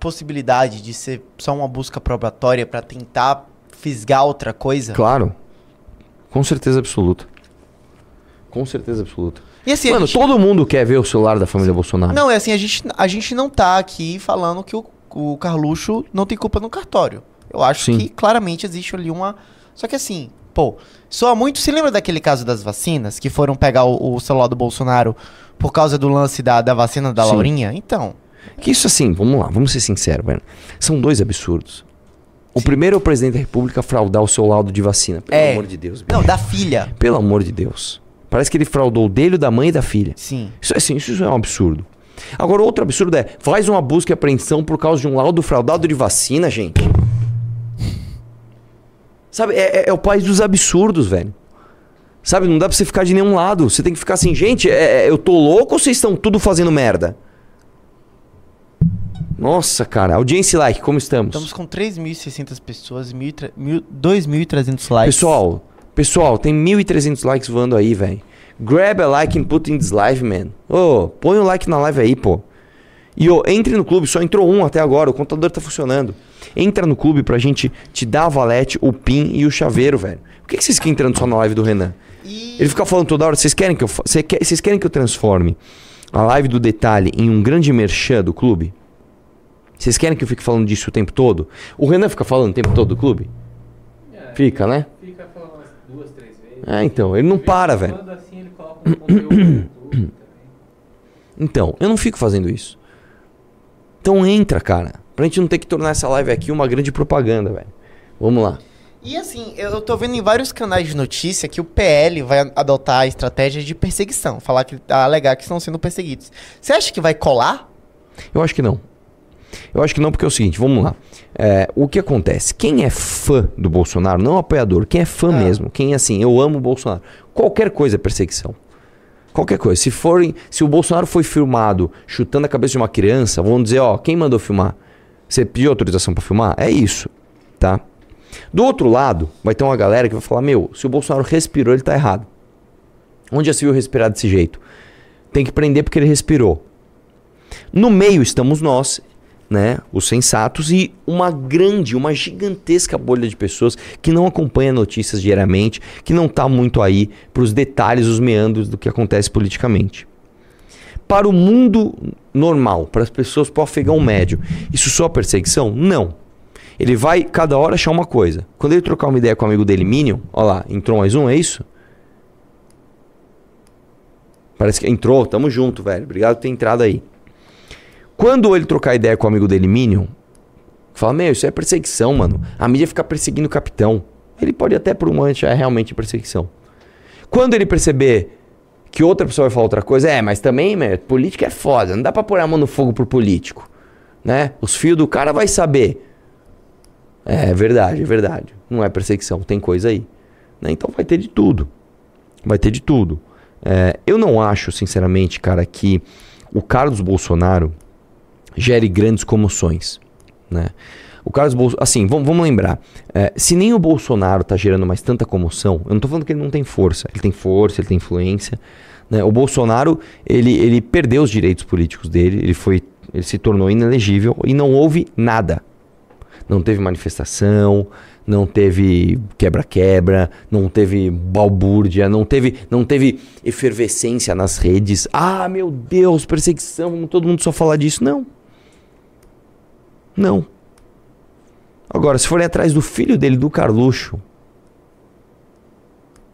A: possibilidade de ser só uma busca probatória para tentar fisgar outra coisa?
B: Claro. Com certeza absoluta. Com certeza absoluta.
A: E assim,
B: Mano, gente... todo mundo quer ver o celular da família Bolsonaro.
A: Não, é assim, a gente, a gente não tá aqui falando que o, o Carluxo não tem culpa no cartório. Eu acho Sim. que claramente existe ali uma. Só que assim, pô, soa muito. Se lembra daquele caso das vacinas, que foram pegar o, o celular do Bolsonaro por causa do lance da, da vacina da Sim. Laurinha? Então.
B: Que isso assim, vamos lá, vamos ser sinceros, velho. São dois absurdos. O Sim. primeiro é o presidente da república fraudar o seu laudo de vacina. Pelo é. amor de Deus.
A: Bicho. Não, da filha.
B: Pelo amor de Deus. Parece que ele fraudou o dele, da mãe e da filha.
A: Sim.
B: Isso, assim, isso é um absurdo. Agora, outro absurdo é, faz uma busca e apreensão por causa de um laudo fraudado de vacina, gente. Sabe, é, é, é, o país dos absurdos, velho. Sabe, não dá pra você ficar de nenhum lado. Você tem que ficar assim, gente, é, é eu tô louco ou vocês estão tudo fazendo merda? Nossa, cara, audiência like, como estamos?
A: Estamos com 3.600 pessoas, 2.300 likes.
B: Pessoal, pessoal, tem 1.300 likes voando aí, velho. Grab a like and put in this live, man. Ô, oh, põe um like na live aí, pô. E ô, oh, entre no clube, só entrou um até agora, o computador tá funcionando. Entra no clube pra gente te dar a valete, o pin e o chaveiro, velho. Por que, que vocês ficam entrando só na live do Renan? E... Ele fica falando toda hora, vocês querem que eu vocês querem que eu transforme a live do detalhe em um grande merchan do clube? Vocês querem que eu fique falando disso o tempo todo? O Renan fica falando o tempo todo do clube? É, fica, né? Fica falando umas duas, três vezes. É, então, ele não para, velho. Assim, ele coloca um conteúdo então, eu não fico fazendo isso. Então entra, cara. Pra gente não ter que tornar essa live aqui uma grande propaganda, velho. Vamos lá.
A: E assim, eu tô vendo em vários canais de notícia que o PL vai adotar a estratégia de perseguição. Falar que alegar que estão sendo perseguidos. Você acha que vai colar?
B: Eu acho que não. Eu acho que não, porque é o seguinte, vamos lá. É, o que acontece? Quem é fã do Bolsonaro, não apoiador, quem é fã ah. mesmo, quem é assim, eu amo o Bolsonaro, qualquer coisa é perseguição. Qualquer coisa. Se, forem, se o Bolsonaro foi filmado chutando a cabeça de uma criança, vão dizer, ó, quem mandou filmar? Você pediu autorização para filmar? É isso, tá? Do outro lado, vai ter uma galera que vai falar: Meu, se o Bolsonaro respirou, ele tá errado. Onde já se viu respirar desse jeito? tem que prender porque ele respirou. No meio estamos nós, né, os sensatos e uma grande, uma gigantesca bolha de pessoas que não acompanha notícias diariamente, que não está muito aí para os detalhes, os meandros do que acontece politicamente. Para o mundo normal, para as pessoas, para o afegão médio, isso só perseguição? Não. Ele vai cada hora achar uma coisa. Quando ele trocar uma ideia com o amigo dele, Minion, ó lá, entrou mais um, é isso? Parece que entrou, tamo junto, velho. Obrigado por ter entrado aí. Quando ele trocar ideia com o amigo dele, Minion, fala, meu, isso é perseguição, mano. A mídia fica perseguindo o capitão. Ele pode até por um momento é realmente perseguição. Quando ele perceber que outra pessoa vai falar outra coisa, é, mas também, meu, política é foda, não dá pra pôr a mão no fogo por político. Né? Os fios do cara vai saber. É, é verdade, é verdade. Não é perseguição, tem coisa aí. Né? Então vai ter de tudo. Vai ter de tudo. É, eu não acho, sinceramente, cara, que o Carlos Bolsonaro gere grandes comoções, né? O Carlos Bolsonaro, assim, vamos, vamos lembrar, é, se nem o Bolsonaro está gerando mais tanta comoção, eu não estou falando que ele não tem força, ele tem força, ele tem influência, né? O Bolsonaro, ele, ele perdeu os direitos políticos dele, ele foi, ele se tornou inelegível e não houve nada. Não teve manifestação, não teve quebra-quebra, não teve balbúrdia, não teve, não teve efervescência nas redes. Ah, meu Deus, perseguição, todo mundo só falar disso. Não. Não. Agora, se forem atrás do filho dele, do Carluxo,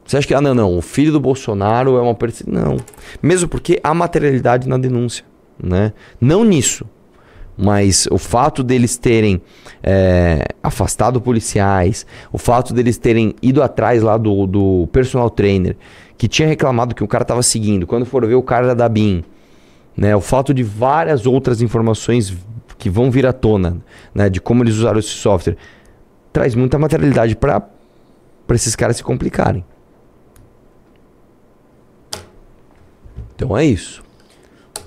B: você acha que, ah, não, não, o filho do Bolsonaro é uma perseguição? Não. Mesmo porque há materialidade na denúncia, né? Não nisso, mas o fato deles terem é, afastado policiais, o fato deles terem ido atrás lá do, do personal trainer, que tinha reclamado que o cara estava seguindo, quando foram ver o cara da BIM, né? O fato de várias outras informações que vão vir à tona, né, de como eles usaram esse software, traz muita materialidade para esses caras se complicarem. Então é isso.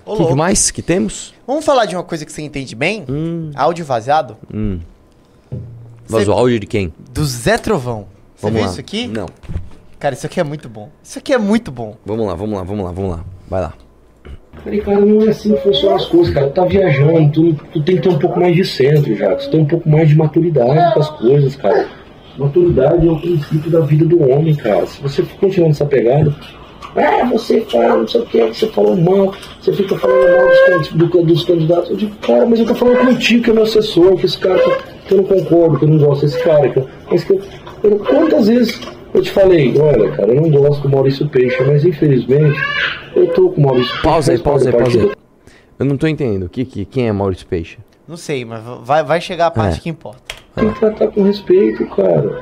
B: O que, que, mais que temos?
A: Vamos falar de uma coisa que você entende bem? Hum. Áudio vazado?
B: Hum. Vazou você... áudio de quem?
A: Do Zé Trovão. Você
B: vamos
A: viu
B: lá.
A: isso aqui?
B: Não.
A: Cara, isso aqui é muito bom. Isso aqui é muito bom.
B: Vamos lá, vamos lá, vamos lá, vamos lá. Vai lá.
D: Falei, cara, não é assim que funcionam as coisas, cara. Tu tá viajando, tu, tu tem que ter um pouco mais de centro, já. Tu tem um pouco mais de maturidade com as coisas, cara. Maturidade é o princípio da vida do homem, cara. Se você continuar nessa pegada, ah, você fala, não sei o que, você falou mal, você fica falando mal dos, do, dos candidatos. Eu digo, cara, mas eu tô falando contigo, que é meu assessor, que esse cara que, eu não concordo, que eu não gosto desse cara. Que, mas que eu, quantas vezes eu te falei, olha, cara, eu não gosto do Maurício Peixe, mas infelizmente eu tô com o Maurício Peixe.
B: Pausa aí, pausa aí, pausa aí. Eu não tô entendendo. Que, que, quem é Maurício Peixe?
A: Não sei, mas vai, vai chegar a parte é. que importa.
D: Tem que tratar com respeito, cara.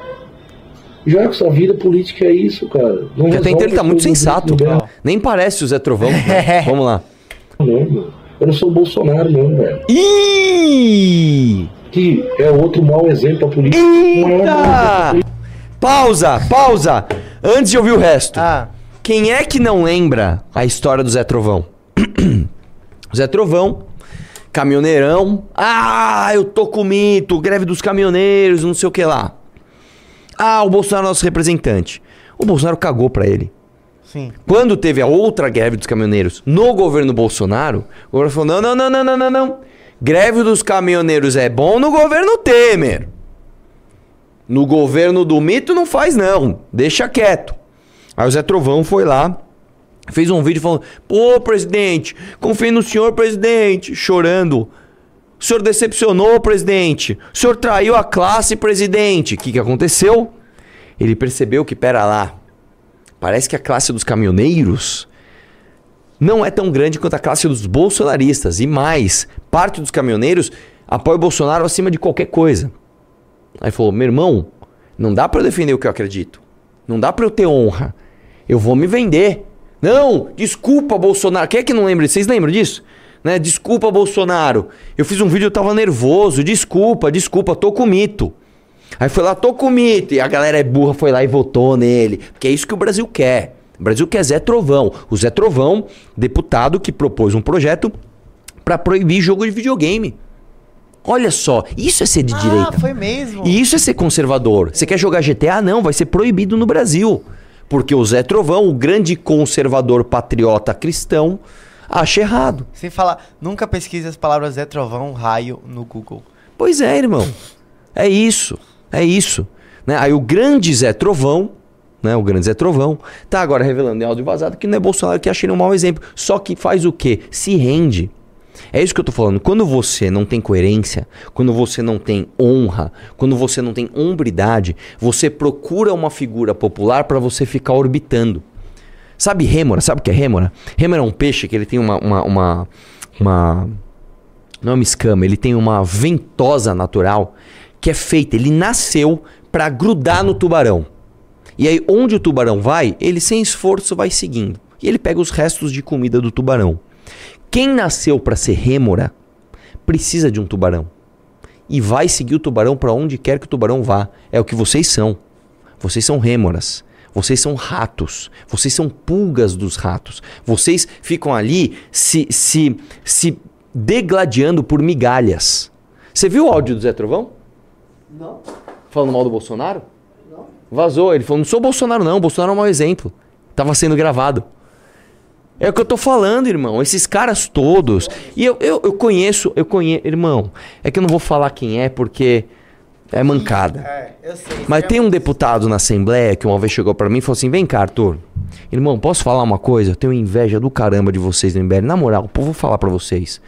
D: Já que sua vida política é isso, cara.
B: Não até então ele tá muito sensato. Nem parece o Zé Trovão. né? Vamos lá.
D: Não, eu não sou o Bolsonaro, não, velho.
B: Ih!
D: Que é outro mau exemplo pra política.
B: Eita! Pausa, pausa. Antes de ouvir o resto.
A: Ah.
B: Quem é que não lembra a história do Zé Trovão? Zé Trovão, caminhoneirão. Ah, eu tô com mito, greve dos caminhoneiros, não sei o que lá. Ah, o Bolsonaro é nosso representante. O Bolsonaro cagou pra ele.
A: Sim.
B: Quando teve a outra greve dos caminhoneiros no governo Bolsonaro, o governo falou: não, não, não, não, não, não, não. Greve dos caminhoneiros é bom no governo Temer. No governo do mito não faz não, deixa quieto. Aí o Zé Trovão foi lá, fez um vídeo falando: "Pô, presidente, confio no senhor, presidente", chorando. O senhor decepcionou, presidente. O senhor traiu a classe, presidente. O que, que aconteceu? Ele percebeu que, pera lá, parece que a classe dos caminhoneiros não é tão grande quanto a classe dos bolsonaristas. E mais, parte dos caminhoneiros apoia o Bolsonaro acima de qualquer coisa. Aí falou: meu irmão, não dá para eu defender o que eu acredito. Não dá para eu ter honra. Eu vou me vender. Não, desculpa, Bolsonaro. Quem é que não lembra? Vocês lembram disso? Né? Desculpa, Bolsonaro. Eu fiz um vídeo, eu tava nervoso. Desculpa, desculpa, tô com mito. Aí foi lá, tô com mito. E a galera é burra, foi lá e votou nele. Porque é isso que o Brasil quer. O Brasil quer Zé Trovão. O Zé Trovão, deputado que propôs um projeto para proibir jogo de videogame. Olha só, isso é ser de ah, direita.
A: foi mesmo.
B: E isso é ser conservador. Você quer jogar GTA? Não, vai ser proibido no Brasil. Porque o Zé Trovão, o grande conservador patriota cristão, acha errado.
A: Sem falar, nunca pesquise as palavras Zé Trovão, raio no Google.
B: Pois é, irmão. É isso. É isso. Né? Aí o grande Zé Trovão, né? O grande Zé Trovão, tá agora revelando em áudio vazado que não é Bolsonaro que acha ele um mau exemplo. Só que faz o quê? Se rende. É isso que eu tô falando. Quando você não tem coerência, quando você não tem honra, quando você não tem hombridade, você procura uma figura popular para você ficar orbitando. Sabe rêmora? Sabe o que é rêmora? Rêmora é um peixe que ele tem uma, uma, uma, uma não é uma escama, ele tem uma ventosa natural que é feita, ele nasceu para grudar no tubarão. E aí onde o tubarão vai, ele sem esforço vai seguindo. E ele pega os restos de comida do tubarão. Quem nasceu para ser rêmora precisa de um tubarão. E vai seguir o tubarão para onde quer que o tubarão vá. É o que vocês são. Vocês são rêmoras. Vocês são ratos. Vocês são pulgas dos ratos. Vocês ficam ali se, se, se degladiando por migalhas. Você viu o áudio do Zé Trovão?
A: Não.
B: Falando mal do Bolsonaro?
A: Não.
B: Vazou. Ele falou: não sou Bolsonaro, não. Bolsonaro é um mau exemplo. Tava sendo gravado. É o que eu tô falando, irmão. Esses caras todos. E eu, eu, eu conheço, eu conheço. Irmão, é que eu não vou falar quem é porque é mancada. É, eu sei. Mas tem um deputado na Assembleia que uma vez chegou para mim e falou assim: vem cá, Arthur. Irmão, posso falar uma coisa? Eu tenho inveja do caramba de vocês no MBL. Na moral, vou falar para vocês.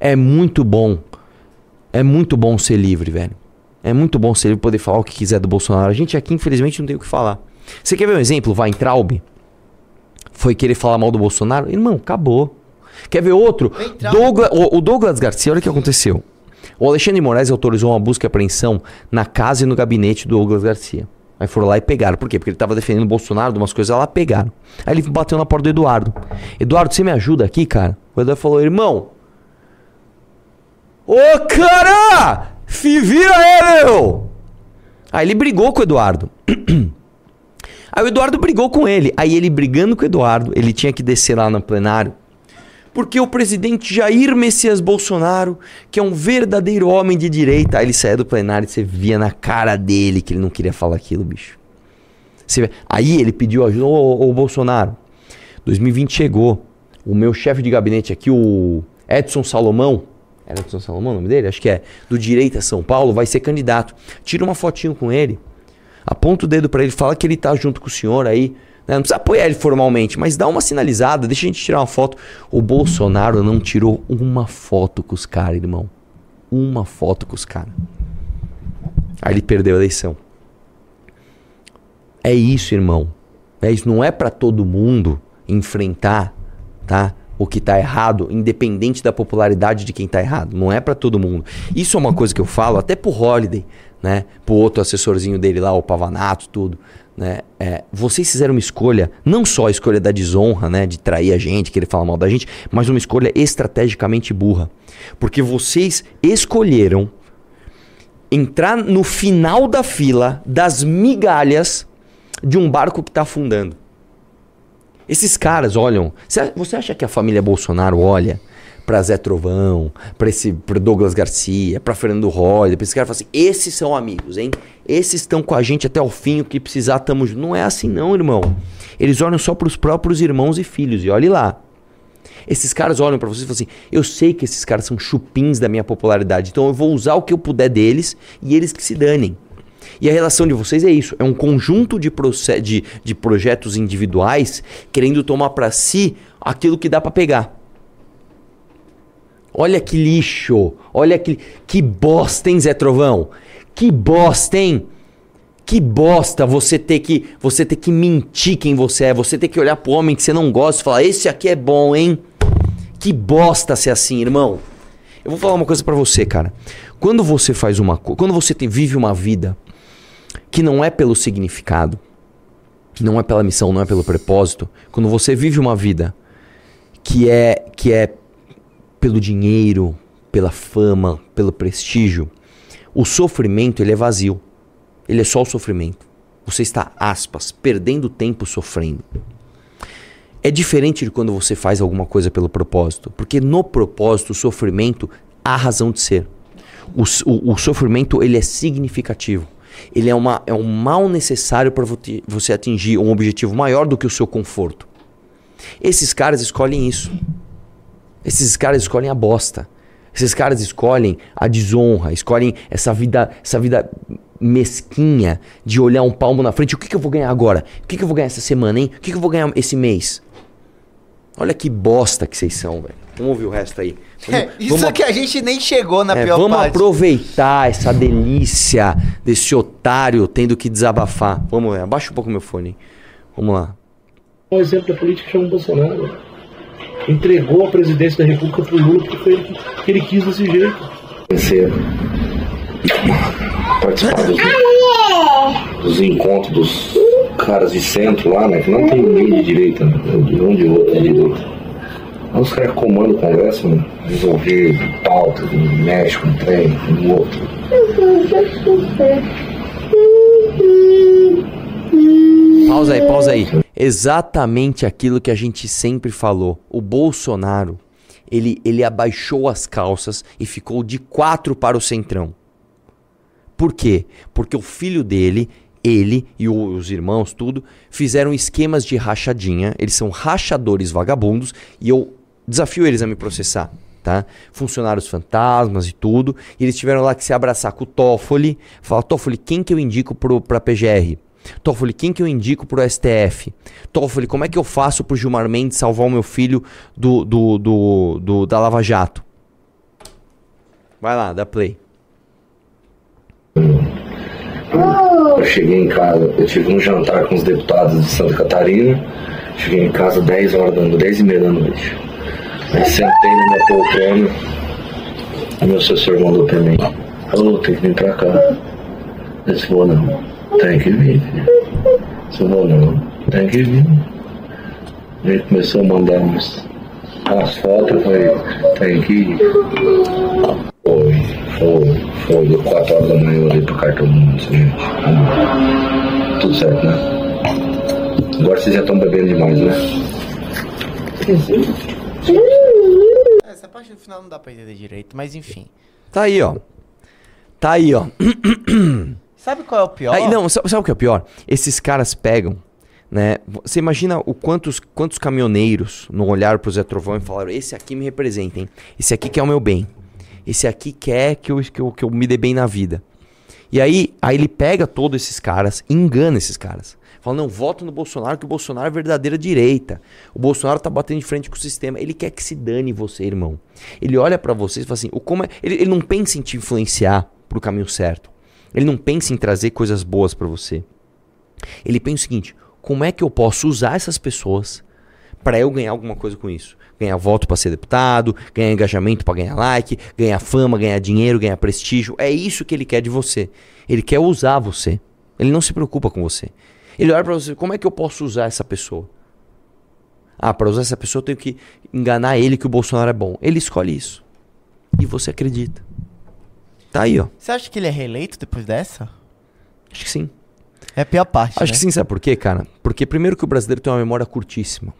B: É muito bom. É muito bom ser livre, velho. É muito bom ser livre poder falar o que quiser do Bolsonaro. A gente aqui, infelizmente, não tem o que falar. Você quer ver um exemplo? Vai em Traub foi querer falar mal do Bolsonaro? Irmão, acabou. Quer ver outro? Douglas, o, o, Douglas Garcia, olha o que aconteceu. O Alexandre Moraes autorizou uma busca e apreensão na casa e no gabinete do Douglas Garcia. Aí foram lá e pegaram. Por quê? Porque ele estava defendendo o Bolsonaro, de umas coisas lá, pegaram. Aí ele bateu na porta do Eduardo. Eduardo, você me ajuda aqui, cara? O Eduardo falou, irmão. Ô, cara! Se vira aí, meu! Aí ele brigou com o Eduardo. Aí o Eduardo brigou com ele. Aí ele brigando com o Eduardo, ele tinha que descer lá no plenário. Porque o presidente Jair Messias Bolsonaro, que é um verdadeiro homem de direita, aí ele saía do plenário e você via na cara dele que ele não queria falar aquilo, bicho. Você... Aí ele pediu ajuda, ô, ô, Bolsonaro, 2020 chegou. O meu chefe de gabinete aqui, o Edson Salomão, era Edson Salomão o nome dele? Acho que é, do Direita São Paulo, vai ser candidato. Tira uma fotinho com ele aponta o dedo para ele, fala que ele tá junto com o senhor aí. Né? Não precisa apoiar ele formalmente, mas dá uma sinalizada, deixa a gente tirar uma foto. O Bolsonaro não tirou uma foto com os caras, irmão. Uma foto com os caras. Aí ele perdeu a eleição. É isso, irmão. É isso. Não é para todo mundo enfrentar, tá? O que tá errado, independente da popularidade de quem tá errado. Não é para todo mundo. Isso é uma coisa que eu falo até pro Holiday né? Pro outro assessorzinho dele lá, o Pavanato, tudo. Né? É, vocês fizeram uma escolha, não só a escolha da desonra, né? De trair a gente, querer falar mal da gente, mas uma escolha estrategicamente burra. Porque vocês escolheram entrar no final da fila das migalhas de um barco que está afundando. Esses caras olham. Você acha que a família Bolsonaro olha para Zé Trovão, para esse pra Douglas Garcia, para Fernando Roy, para esse cara fala assim: "Esses são amigos, hein? Esses estão com a gente até o fim, o que precisar estamos". Não é assim não, irmão. Eles olham só para os próprios irmãos e filhos e olhe lá. Esses caras olham para vocês e falam assim: "Eu sei que esses caras são chupins da minha popularidade, então eu vou usar o que eu puder deles e eles que se danem". E a relação de vocês é isso: é um conjunto de, de, de projetos individuais querendo tomar para si aquilo que dá para pegar. Olha que lixo. Olha que, que bosta, hein, Zé Trovão? Que bosta, hein? Que bosta você ter que você ter que mentir quem você é, você ter que olhar pro homem que você não gosta e falar: "Esse aqui é bom, hein?". Que bosta ser assim, irmão. Eu vou falar uma coisa para você, cara. Quando você faz uma quando você tem, vive uma vida que não é pelo significado, não é pela missão, não é pelo propósito, quando você vive uma vida que é que é pelo dinheiro, pela fama, pelo prestígio, o sofrimento ele é vazio. Ele é só o sofrimento. Você está, aspas, perdendo tempo sofrendo. É diferente de quando você faz alguma coisa pelo propósito, porque no propósito o sofrimento há razão de ser. O, o, o sofrimento ele é significativo. Ele é, uma, é um mal necessário para você atingir um objetivo maior do que o seu conforto. Esses caras escolhem isso. Esses caras escolhem a bosta. Esses caras escolhem a desonra, escolhem essa vida, essa vida mesquinha de olhar um palmo na frente. O que, que eu vou ganhar agora? O que, que eu vou ganhar essa semana, hein? O que, que eu vou ganhar esse mês? Olha que bosta que vocês são, velho. Vamos ouvir o resto aí.
A: Vamos, é, isso vamos, que a gente nem chegou na
B: é,
A: pior
B: vamos
A: parte.
B: Vamos aproveitar essa delícia desse otário tendo que desabafar. Vamos ver, abaixa um pouco meu fone. Vamos lá.
D: Um exemplo da política chama Bolsonaro entregou a presidência da República para o Lula porque foi ele que ele quis desse jeito. A participar dos, dos encontros dos caras de centro lá, né? Que não tem ninguém de direita, né? de um de outro, de direita. Aí os caras comandam o Congresso, né? resolver pautas, mexe com um trem, com outro.
B: Pausa aí, pausa aí. Exatamente aquilo que a gente sempre falou. O Bolsonaro, ele, ele abaixou as calças e ficou de quatro para o centrão. Por quê? Porque o filho dele, ele e os irmãos, tudo, fizeram esquemas de rachadinha. Eles são rachadores vagabundos e eu desafio eles a me processar. Tá? Funcionários fantasmas e tudo. E eles tiveram lá que se abraçar com o Toffoli. Falar, Toffoli, quem que eu indico para a PGR? Toffoli, quem que eu indico pro STF? Toffoli, como é que eu faço pro Gilmar Mendes salvar o meu filho do, do, do, do da Lava Jato? Vai lá, dá play.
D: Eu cheguei em casa, eu tive um jantar com os deputados de Santa Catarina. Cheguei em casa 10 horas da noite, 10 e meia da noite. Aí sentei na minha poltrona. Meu assessor mandou pra mim. Falou, tem que vir pra cá. Eu disse, vou não. Tem que vir. Se não, não. Tem que vir. Ele começou a mandar umas, as fotos, foi, tem que ir. Foi, foi, foi. Deu 4 horas da manhã eu olhei pro cartão mundo, gente. Tudo certo, né? Agora vocês já estão bebendo demais, né?
A: Essa parte do final não dá pra entender direito, mas enfim.
B: Tá aí, ó. Tá aí, ó.
A: Sabe qual é o pior?
B: Aí, não, sabe, sabe, o que é o pior? Esses caras pegam, né? Você imagina o quantos, quantos caminhoneiros não olharam pro Zé Trovão e falaram: esse aqui me representa, hein? Esse aqui quer o meu bem. Esse aqui quer que eu, que eu, que eu me dê bem na vida. E aí, aí ele pega todos esses caras, engana esses caras. Fala, não, voto no Bolsonaro, que o Bolsonaro é verdadeira direita. O Bolsonaro tá batendo de frente com o sistema. Ele quer que se dane você, irmão. Ele olha para você e fala assim, o como é... ele, ele não pensa em te influenciar pro caminho certo. Ele não pensa em trazer coisas boas para você. Ele pensa o seguinte: como é que eu posso usar essas pessoas para eu ganhar alguma coisa com isso? Ganhar voto para ser deputado, ganhar engajamento para ganhar like, ganhar fama, ganhar dinheiro, ganhar prestígio. É isso que ele quer de você. Ele quer usar você. Ele não se preocupa com você. Ele olha para você: como é que eu posso usar essa pessoa? Ah, para usar essa pessoa eu tenho que enganar ele que o Bolsonaro é bom. Ele escolhe isso. E você acredita. Tá aí, ó.
A: Você acha que ele é reeleito depois dessa?
B: Acho que sim.
A: É a pior parte.
B: Acho né? que sim, sabe por quê, cara? Porque primeiro que o brasileiro tem uma memória curtíssima.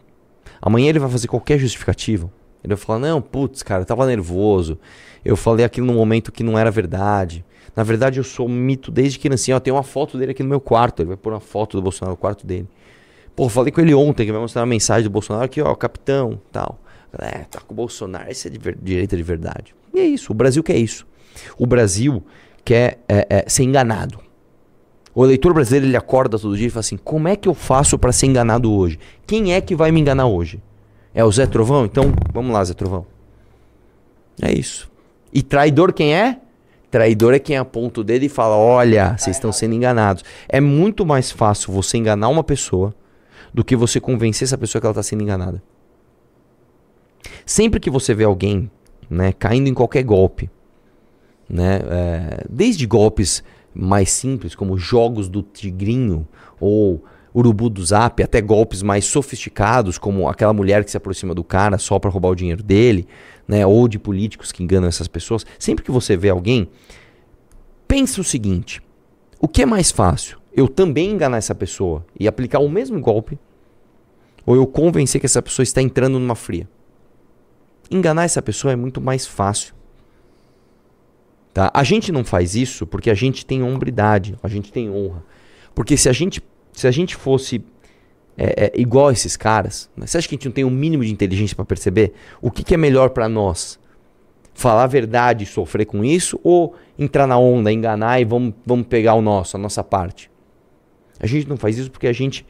B: Amanhã ele vai fazer qualquer justificativo. Ele vai falar, não, putz, cara, eu tava nervoso. Eu falei aquilo num momento que não era verdade. Na verdade, eu sou mito desde criancinha. Ó, tem uma foto dele aqui no meu quarto. Ele vai pôr uma foto do Bolsonaro no quarto dele. Pô, falei com ele ontem, que vai mostrar uma mensagem do Bolsonaro aqui, ó, capitão, tal. É, tá com o Bolsonaro, esse é de direita de verdade. E é isso, o Brasil quer isso. O Brasil quer é, é, ser enganado. O eleitor brasileiro ele acorda todo dia e fala assim: como é que eu faço para ser enganado hoje? Quem é que vai me enganar hoje? É o Zé Trovão? Então vamos lá, Zé Trovão. É isso. E traidor quem é? Traidor é quem aponta o dedo e fala: olha, vocês estão sendo enganados. É muito mais fácil você enganar uma pessoa do que você convencer essa pessoa que ela está sendo enganada. Sempre que você vê alguém né, caindo em qualquer golpe, né? É, desde golpes mais simples, como jogos do tigrinho ou urubu do zap, até golpes mais sofisticados, como aquela mulher que se aproxima do cara só para roubar o dinheiro dele, né? ou de políticos que enganam essas pessoas. Sempre que você vê alguém, pensa o seguinte: o que é mais fácil? Eu também enganar essa pessoa e aplicar o mesmo golpe? Ou eu convencer que essa pessoa está entrando numa fria? Enganar essa pessoa é muito mais fácil. Tá? A gente não faz isso porque a gente tem hombridade, a gente tem honra. Porque se a gente, se a gente fosse é, é, igual a esses caras, você acha que a gente não tem um mínimo de inteligência para perceber o que, que é melhor para nós? Falar a verdade e sofrer com isso ou entrar na onda, enganar e vamos, vamos pegar o nosso, a nossa parte? A gente não faz isso porque a gente.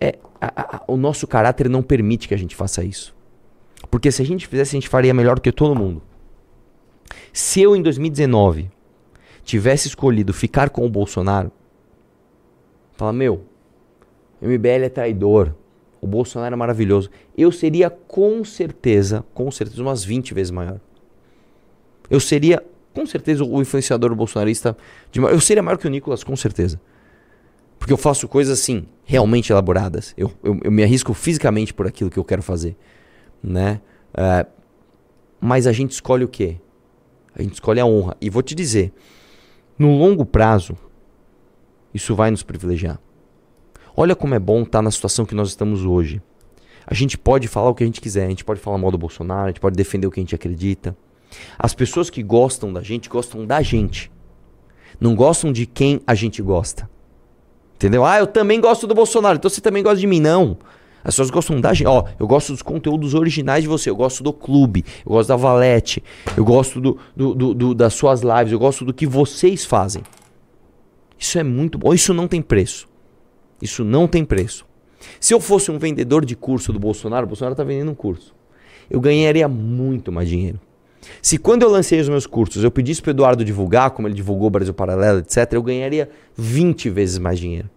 B: É, a, a, o nosso caráter não permite que a gente faça isso. Porque se a gente fizesse, a gente faria melhor do que todo mundo. Se eu, em 2019, tivesse escolhido ficar com o Bolsonaro, falar, meu, o MBL é traidor, o Bolsonaro é maravilhoso, eu seria com certeza, com certeza, umas 20 vezes maior. Eu seria, com certeza, o influenciador bolsonarista. De, eu seria maior que o Nicolas, com certeza. Porque eu faço coisas assim, realmente elaboradas. Eu, eu, eu me arrisco fisicamente por aquilo que eu quero fazer. Né? É, mas a gente escolhe o quê? A gente escolhe a honra. E vou te dizer, no longo prazo, isso vai nos privilegiar. Olha como é bom estar na situação que nós estamos hoje. A gente pode falar o que a gente quiser, a gente pode falar mal do Bolsonaro, a gente pode defender o que a gente acredita. As pessoas que gostam da gente gostam da gente. Não gostam de quem a gente gosta. Entendeu? Ah, eu também gosto do Bolsonaro, então você também gosta de mim. Não. As pessoas gostam da gente. Ó, eu gosto dos conteúdos originais de você. Eu gosto do clube. Eu gosto da Valete. Eu gosto do, do, do, do, das suas lives. Eu gosto do que vocês fazem. Isso é muito bom. Isso não tem preço. Isso não tem preço. Se eu fosse um vendedor de curso do Bolsonaro, o Bolsonaro está vendendo um curso. Eu ganharia muito mais dinheiro. Se quando eu lancei os meus cursos eu pedisse para o Eduardo divulgar, como ele divulgou o Brasil Paralelo, etc., eu ganharia 20 vezes mais dinheiro.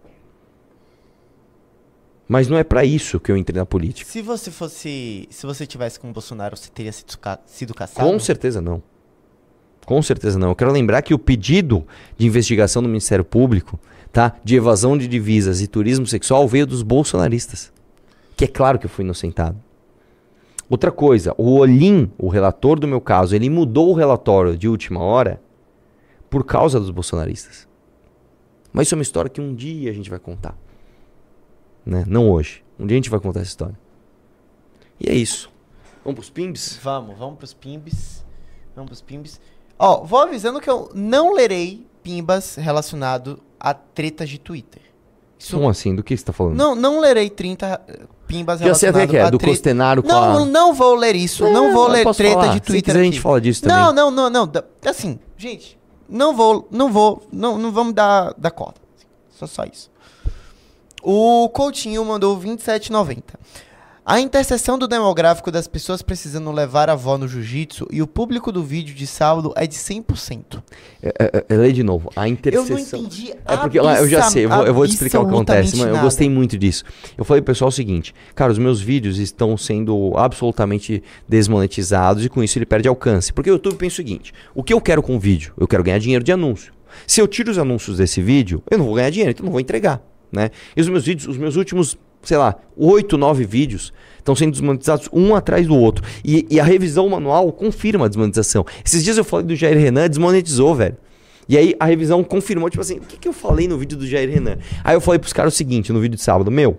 B: Mas não é para isso que eu entrei na política.
A: Se você fosse. Se você tivesse com o Bolsonaro, você teria sido, ca sido caçado?
B: Com certeza não. Com certeza não. Eu quero lembrar que o pedido de investigação do Ministério Público, tá? De evasão de divisas e turismo sexual veio dos bolsonaristas. Que é claro que eu fui inocentado. Outra coisa, o Olim, o relator do meu caso, ele mudou o relatório de última hora por causa dos bolsonaristas. Mas isso é uma história que um dia a gente vai contar. Né? Não hoje. Um dia a gente vai contar essa história. E é isso. Vamos pros pimbs?
A: Vamos, vamos pros pimbs. Vamos pros pimbs. Ó, vou avisando que eu não lerei pimbas relacionado a tretas de Twitter.
B: Isso... Como assim? Do que você tá falando?
A: Não, não lerei 30 pimbas relacionadas
B: até que é, do tre... Costenaro com
A: não, a... não vou ler isso. É, não vou ler treta
B: falar.
A: de Twitter Se
B: a gente fala disso também.
A: Não, não, não, não. Assim, gente, não vou, não vou, não, não vamos dar, dar corda. Só só isso. O Coutinho mandou 27,90. A interseção do demográfico das pessoas precisando levar a avó no jiu-jitsu e o público do vídeo de sábado é de 100%.
B: É, é, é, lê de novo. A interseção.
A: Eu não entendi.
B: É porque eu já sei, eu vou, eu vou te explicar o que acontece. Eu gostei muito disso. Eu falei pro pessoal o seguinte: cara, os meus vídeos estão sendo absolutamente desmonetizados e com isso ele perde alcance. Porque o YouTube pensa o seguinte: o que eu quero com o vídeo? Eu quero ganhar dinheiro de anúncio. Se eu tiro os anúncios desse vídeo, eu não vou ganhar dinheiro, então não vou entregar né? E os meus vídeos, os meus últimos, sei lá, oito, nove vídeos estão sendo desmonetizados um atrás do outro. E, e, a revisão manual confirma a desmonetização. Esses dias eu falei do Jair Renan, desmonetizou, velho. E aí a revisão confirmou, tipo assim, o que, que eu falei no vídeo do Jair Renan? Aí eu falei pros caras o seguinte, no vídeo de sábado, meu,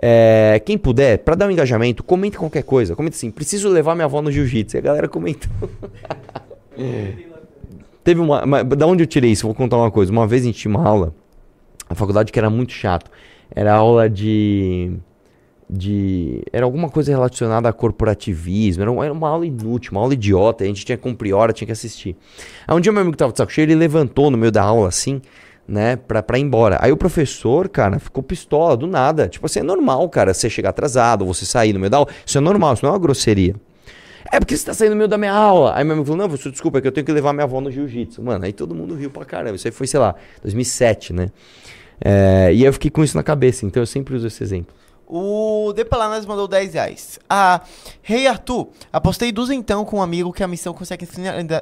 B: é, quem puder, para dar um engajamento, comenta qualquer coisa. Comenta assim, preciso levar minha avó no jiu-jitsu. E a galera comentou. Teve uma, uma. Da onde eu tirei isso? Vou contar uma coisa. Uma vez a gente tinha uma aula a faculdade que era muito chato. Era aula de. de era alguma coisa relacionada a corporativismo. Era, uma, era uma aula inútil, uma aula idiota. A gente tinha que cumprir hora, tinha que assistir. Aí um dia meu amigo tava de saco cheio, ele levantou no meio da aula assim, né, pra, pra ir embora. Aí o professor, cara, ficou pistola do nada. Tipo assim, é normal, cara, você chegar atrasado, você sair no meio da aula. Isso é normal, isso não é uma grosseria. É porque você tá saindo no meio da minha aula. Aí meu amigo falou: Não, professor, desculpa, é que eu tenho que levar minha avó no jiu-jitsu. Mano, aí todo mundo riu pra caramba. Isso aí foi, sei lá, 2007, né? É, e eu fiquei com isso na cabeça, então eu sempre uso esse exemplo.
A: O Depalanas mandou 10 reais. Ah, Rei hey Arthur, apostei duzentão com um amigo que a missão consegue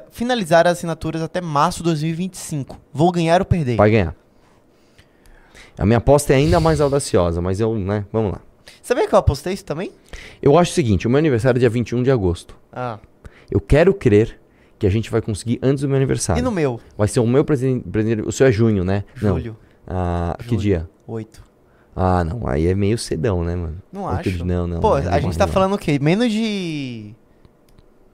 A: finalizar as assinaturas até março de 2025. Vou ganhar ou perder?
B: Vai ganhar. A minha aposta é ainda mais audaciosa, mas eu, né, vamos lá.
A: Sabia que eu apostei isso também?
B: Eu acho o seguinte, o meu aniversário é dia 21 de agosto.
A: Ah.
B: Eu quero crer que a gente vai conseguir antes do meu aniversário.
A: E no meu?
B: Vai ser o meu presente, o seu é junho, né?
A: Julho.
B: Não. Ah, que dia?
A: 8.
B: Ah, não. Aí é meio cedão, né, mano?
A: Não acho.
B: De... Não, não.
A: Pô, a gente tá falando o quê? Menos de.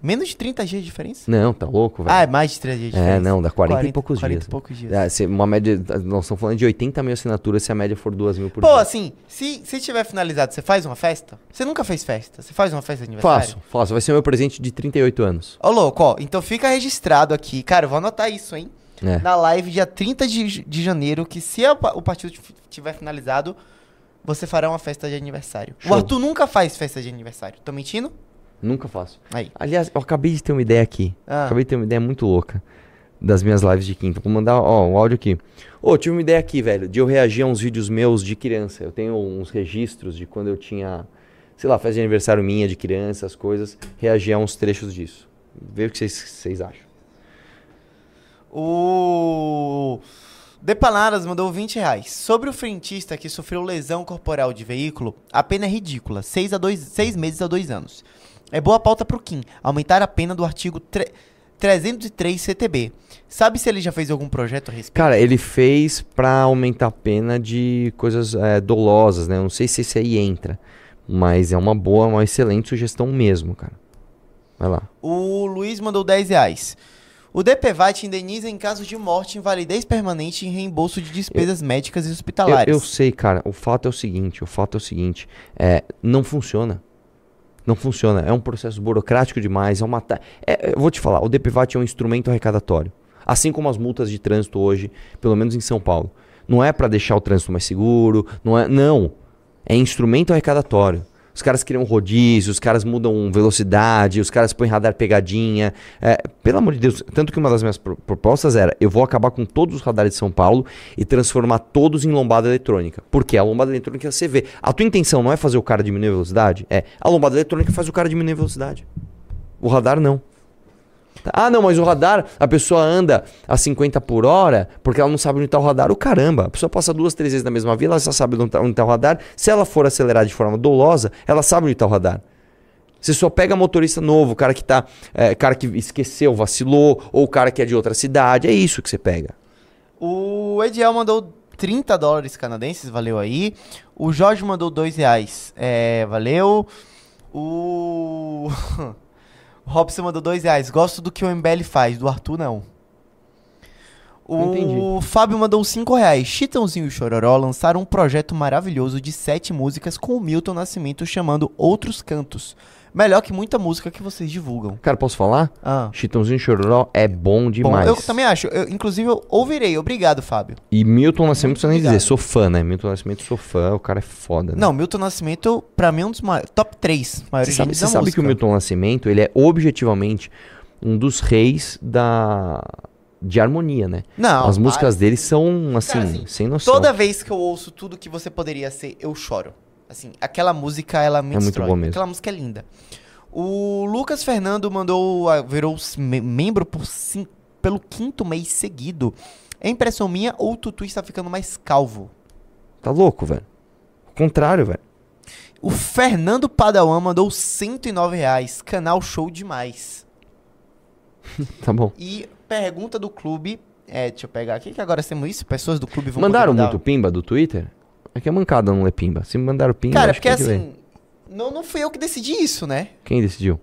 A: Menos de 30 dias de diferença?
B: Não, tá louco,
A: velho. Ah, é mais de 30 dias de
B: é, diferença. É, não, dá 40, 40 e poucos 40 dias.
A: 40 e poucos dias.
B: É, se uma média, nós estamos falando de 80 mil assinaturas se a média for 2 mil por
A: Pô, dia. Pô, assim, se, se tiver finalizado, você faz uma festa? Você nunca fez festa? Você faz uma festa de aniversário?
B: Faço, faço. Vai ser meu presente de 38 anos.
A: Ô, louco, ó. Então fica registrado aqui. Cara, eu vou anotar isso, hein? É. Na live dia 30 de, de janeiro, que se a, o partido tiver finalizado, você fará uma festa de aniversário. Show. O Arthur nunca faz festa de aniversário. Tô mentindo?
B: Nunca faço. Aí. Aliás, eu acabei de ter uma ideia aqui. Ah. Acabei de ter uma ideia muito louca das minhas lives de quinta. Vou mandar, ó, um áudio aqui. Ô, oh, tive uma ideia aqui, velho, de eu reagir a uns vídeos meus de criança. Eu tenho uns registros de quando eu tinha, sei lá, festa de aniversário minha de criança, as coisas. Reagir a uns trechos disso. Vê o que vocês acham.
A: O Depalaras mandou 20 reais. Sobre o frentista que sofreu lesão corporal de veículo, a pena é ridícula. 6 a dois, seis meses a 2 anos. É boa pauta pro Kim. Aumentar a pena do artigo 303 CTB. Sabe se ele já fez algum projeto a respeito?
B: Cara, ele fez pra aumentar a pena de coisas é, dolosas, né? Eu não sei se esse aí entra. Mas é uma boa, uma excelente sugestão mesmo, cara. Vai lá.
A: O Luiz mandou 10 reais. O DPVAT indeniza em caso de morte, invalidez permanente e reembolso de despesas eu, médicas e hospitalares.
B: Eu, eu, sei, cara. O fato é o seguinte: o fato é o seguinte. É, não funciona. Não funciona. É um processo burocrático demais. É uma. É, eu vou te falar: o DPVAT é um instrumento arrecadatório. Assim como as multas de trânsito hoje, pelo menos em São Paulo. Não é para deixar o trânsito mais seguro. Não é. Não. É instrumento arrecadatório. Os caras criam rodízio, os caras mudam velocidade, os caras põem radar pegadinha. É, pelo amor de Deus, tanto que uma das minhas propostas era: eu vou acabar com todos os radares de São Paulo e transformar todos em lombada eletrônica. Porque a lombada eletrônica você vê. A tua intenção não é fazer o cara diminuir a velocidade? É. A lombada eletrônica faz o cara diminuir a velocidade. O radar não. Ah, não, mas o radar, a pessoa anda a 50 por hora porque ela não sabe onde está o radar. O caramba, a pessoa passa duas, três vezes na mesma vila, ela já sabe onde está tá o radar. Se ela for acelerar de forma dolosa, ela sabe onde está o radar. Você só pega motorista novo, cara que tá. É, cara que esqueceu, vacilou, ou cara que é de outra cidade. É isso que você pega.
A: O Ediel mandou 30 dólares canadenses, valeu aí. O Jorge mandou 2 reais. É, valeu. O. Robson mandou dois reais. Gosto do que o MBL faz, do Arthur não. O Entendi. Fábio mandou 5 reais. Chitãozinho e Chororó lançaram um projeto maravilhoso de sete músicas com o Milton Nascimento chamando Outros Cantos. Melhor que muita música que vocês divulgam.
B: Cara, posso falar? Ah. Chitãozinho Chororó é bom demais. Bom,
A: eu também acho. Eu, inclusive, eu ouvirei. Obrigado, Fábio.
B: E Milton Nascimento, você nem dizer, sou fã, né? Milton Nascimento, sou fã. O cara é foda, né?
A: Não, Milton Nascimento, pra mim, é um dos maiores, top 3
B: maiores Você sabe, você sabe que o Milton Nascimento, ele é objetivamente um dos reis da de harmonia, né?
A: Não.
B: As músicas dele são, assim, cara, assim, sem noção.
A: Toda vez que eu ouço tudo que você poderia ser, eu choro. Assim, aquela música, ela me é destrói. Muito bom mesmo. Aquela música é linda. O Lucas Fernando mandou, virou membro por sim, pelo quinto mês seguido. É impressão minha ou o Tutu está ficando mais calvo?
B: Tá louco, velho. O contrário, velho.
A: O Fernando Padawan mandou 109 reais. Canal show demais.
B: tá bom.
A: E pergunta do clube. É, deixa eu pegar aqui que agora temos isso. Pessoas do clube
B: vão Mandaram muito pimba do Twitter? É que é mancada não é pimba. Se mandaram pimba.
A: Cara, porque assim. Não, não fui eu que decidi isso, né?
B: Quem decidiu?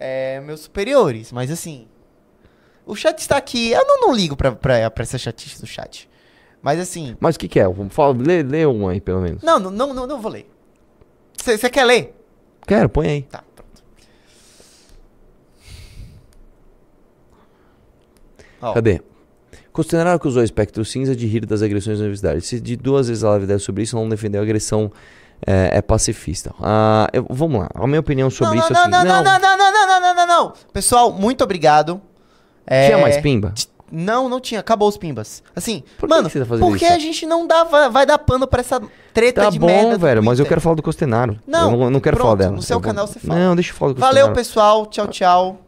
A: É, meus superiores, mas assim. O chat está aqui. Eu não, não ligo pra, pra, pra essa chatice do chat. Mas assim.
B: Mas o que, que é? Fala, lê, lê um aí, pelo menos.
A: Não, não, não, não, não vou ler. Você quer ler?
B: Quero, põe aí.
A: Tá, pronto.
B: Oh. Cadê? Considerar que usou espectro cinza de rir das agressões na universidade. Se de duas vezes ela deve sobre isso, não defendeu a agressão é, é pacifista. Ah, eu, vamos lá, a minha opinião sobre
A: não,
B: isso
A: não, assim, não, não, não, não, não, não, não, não, não, Pessoal, muito obrigado.
B: É... Tinha mais pimba?
A: Não, não tinha. Acabou os pimbas. Assim, Por mano, que tá porque isso? a gente não dá, vai, vai, dar pano pra essa treta
B: tá
A: de
B: bom, merda. velho, mas eu quero falar do Costenaro. Não, eu não, não quero pronto, falar dela.
A: No seu
B: eu
A: canal você fala.
B: Não, deixa eu falar do Costenaro.
A: Valeu, pessoal. Tchau, tchau.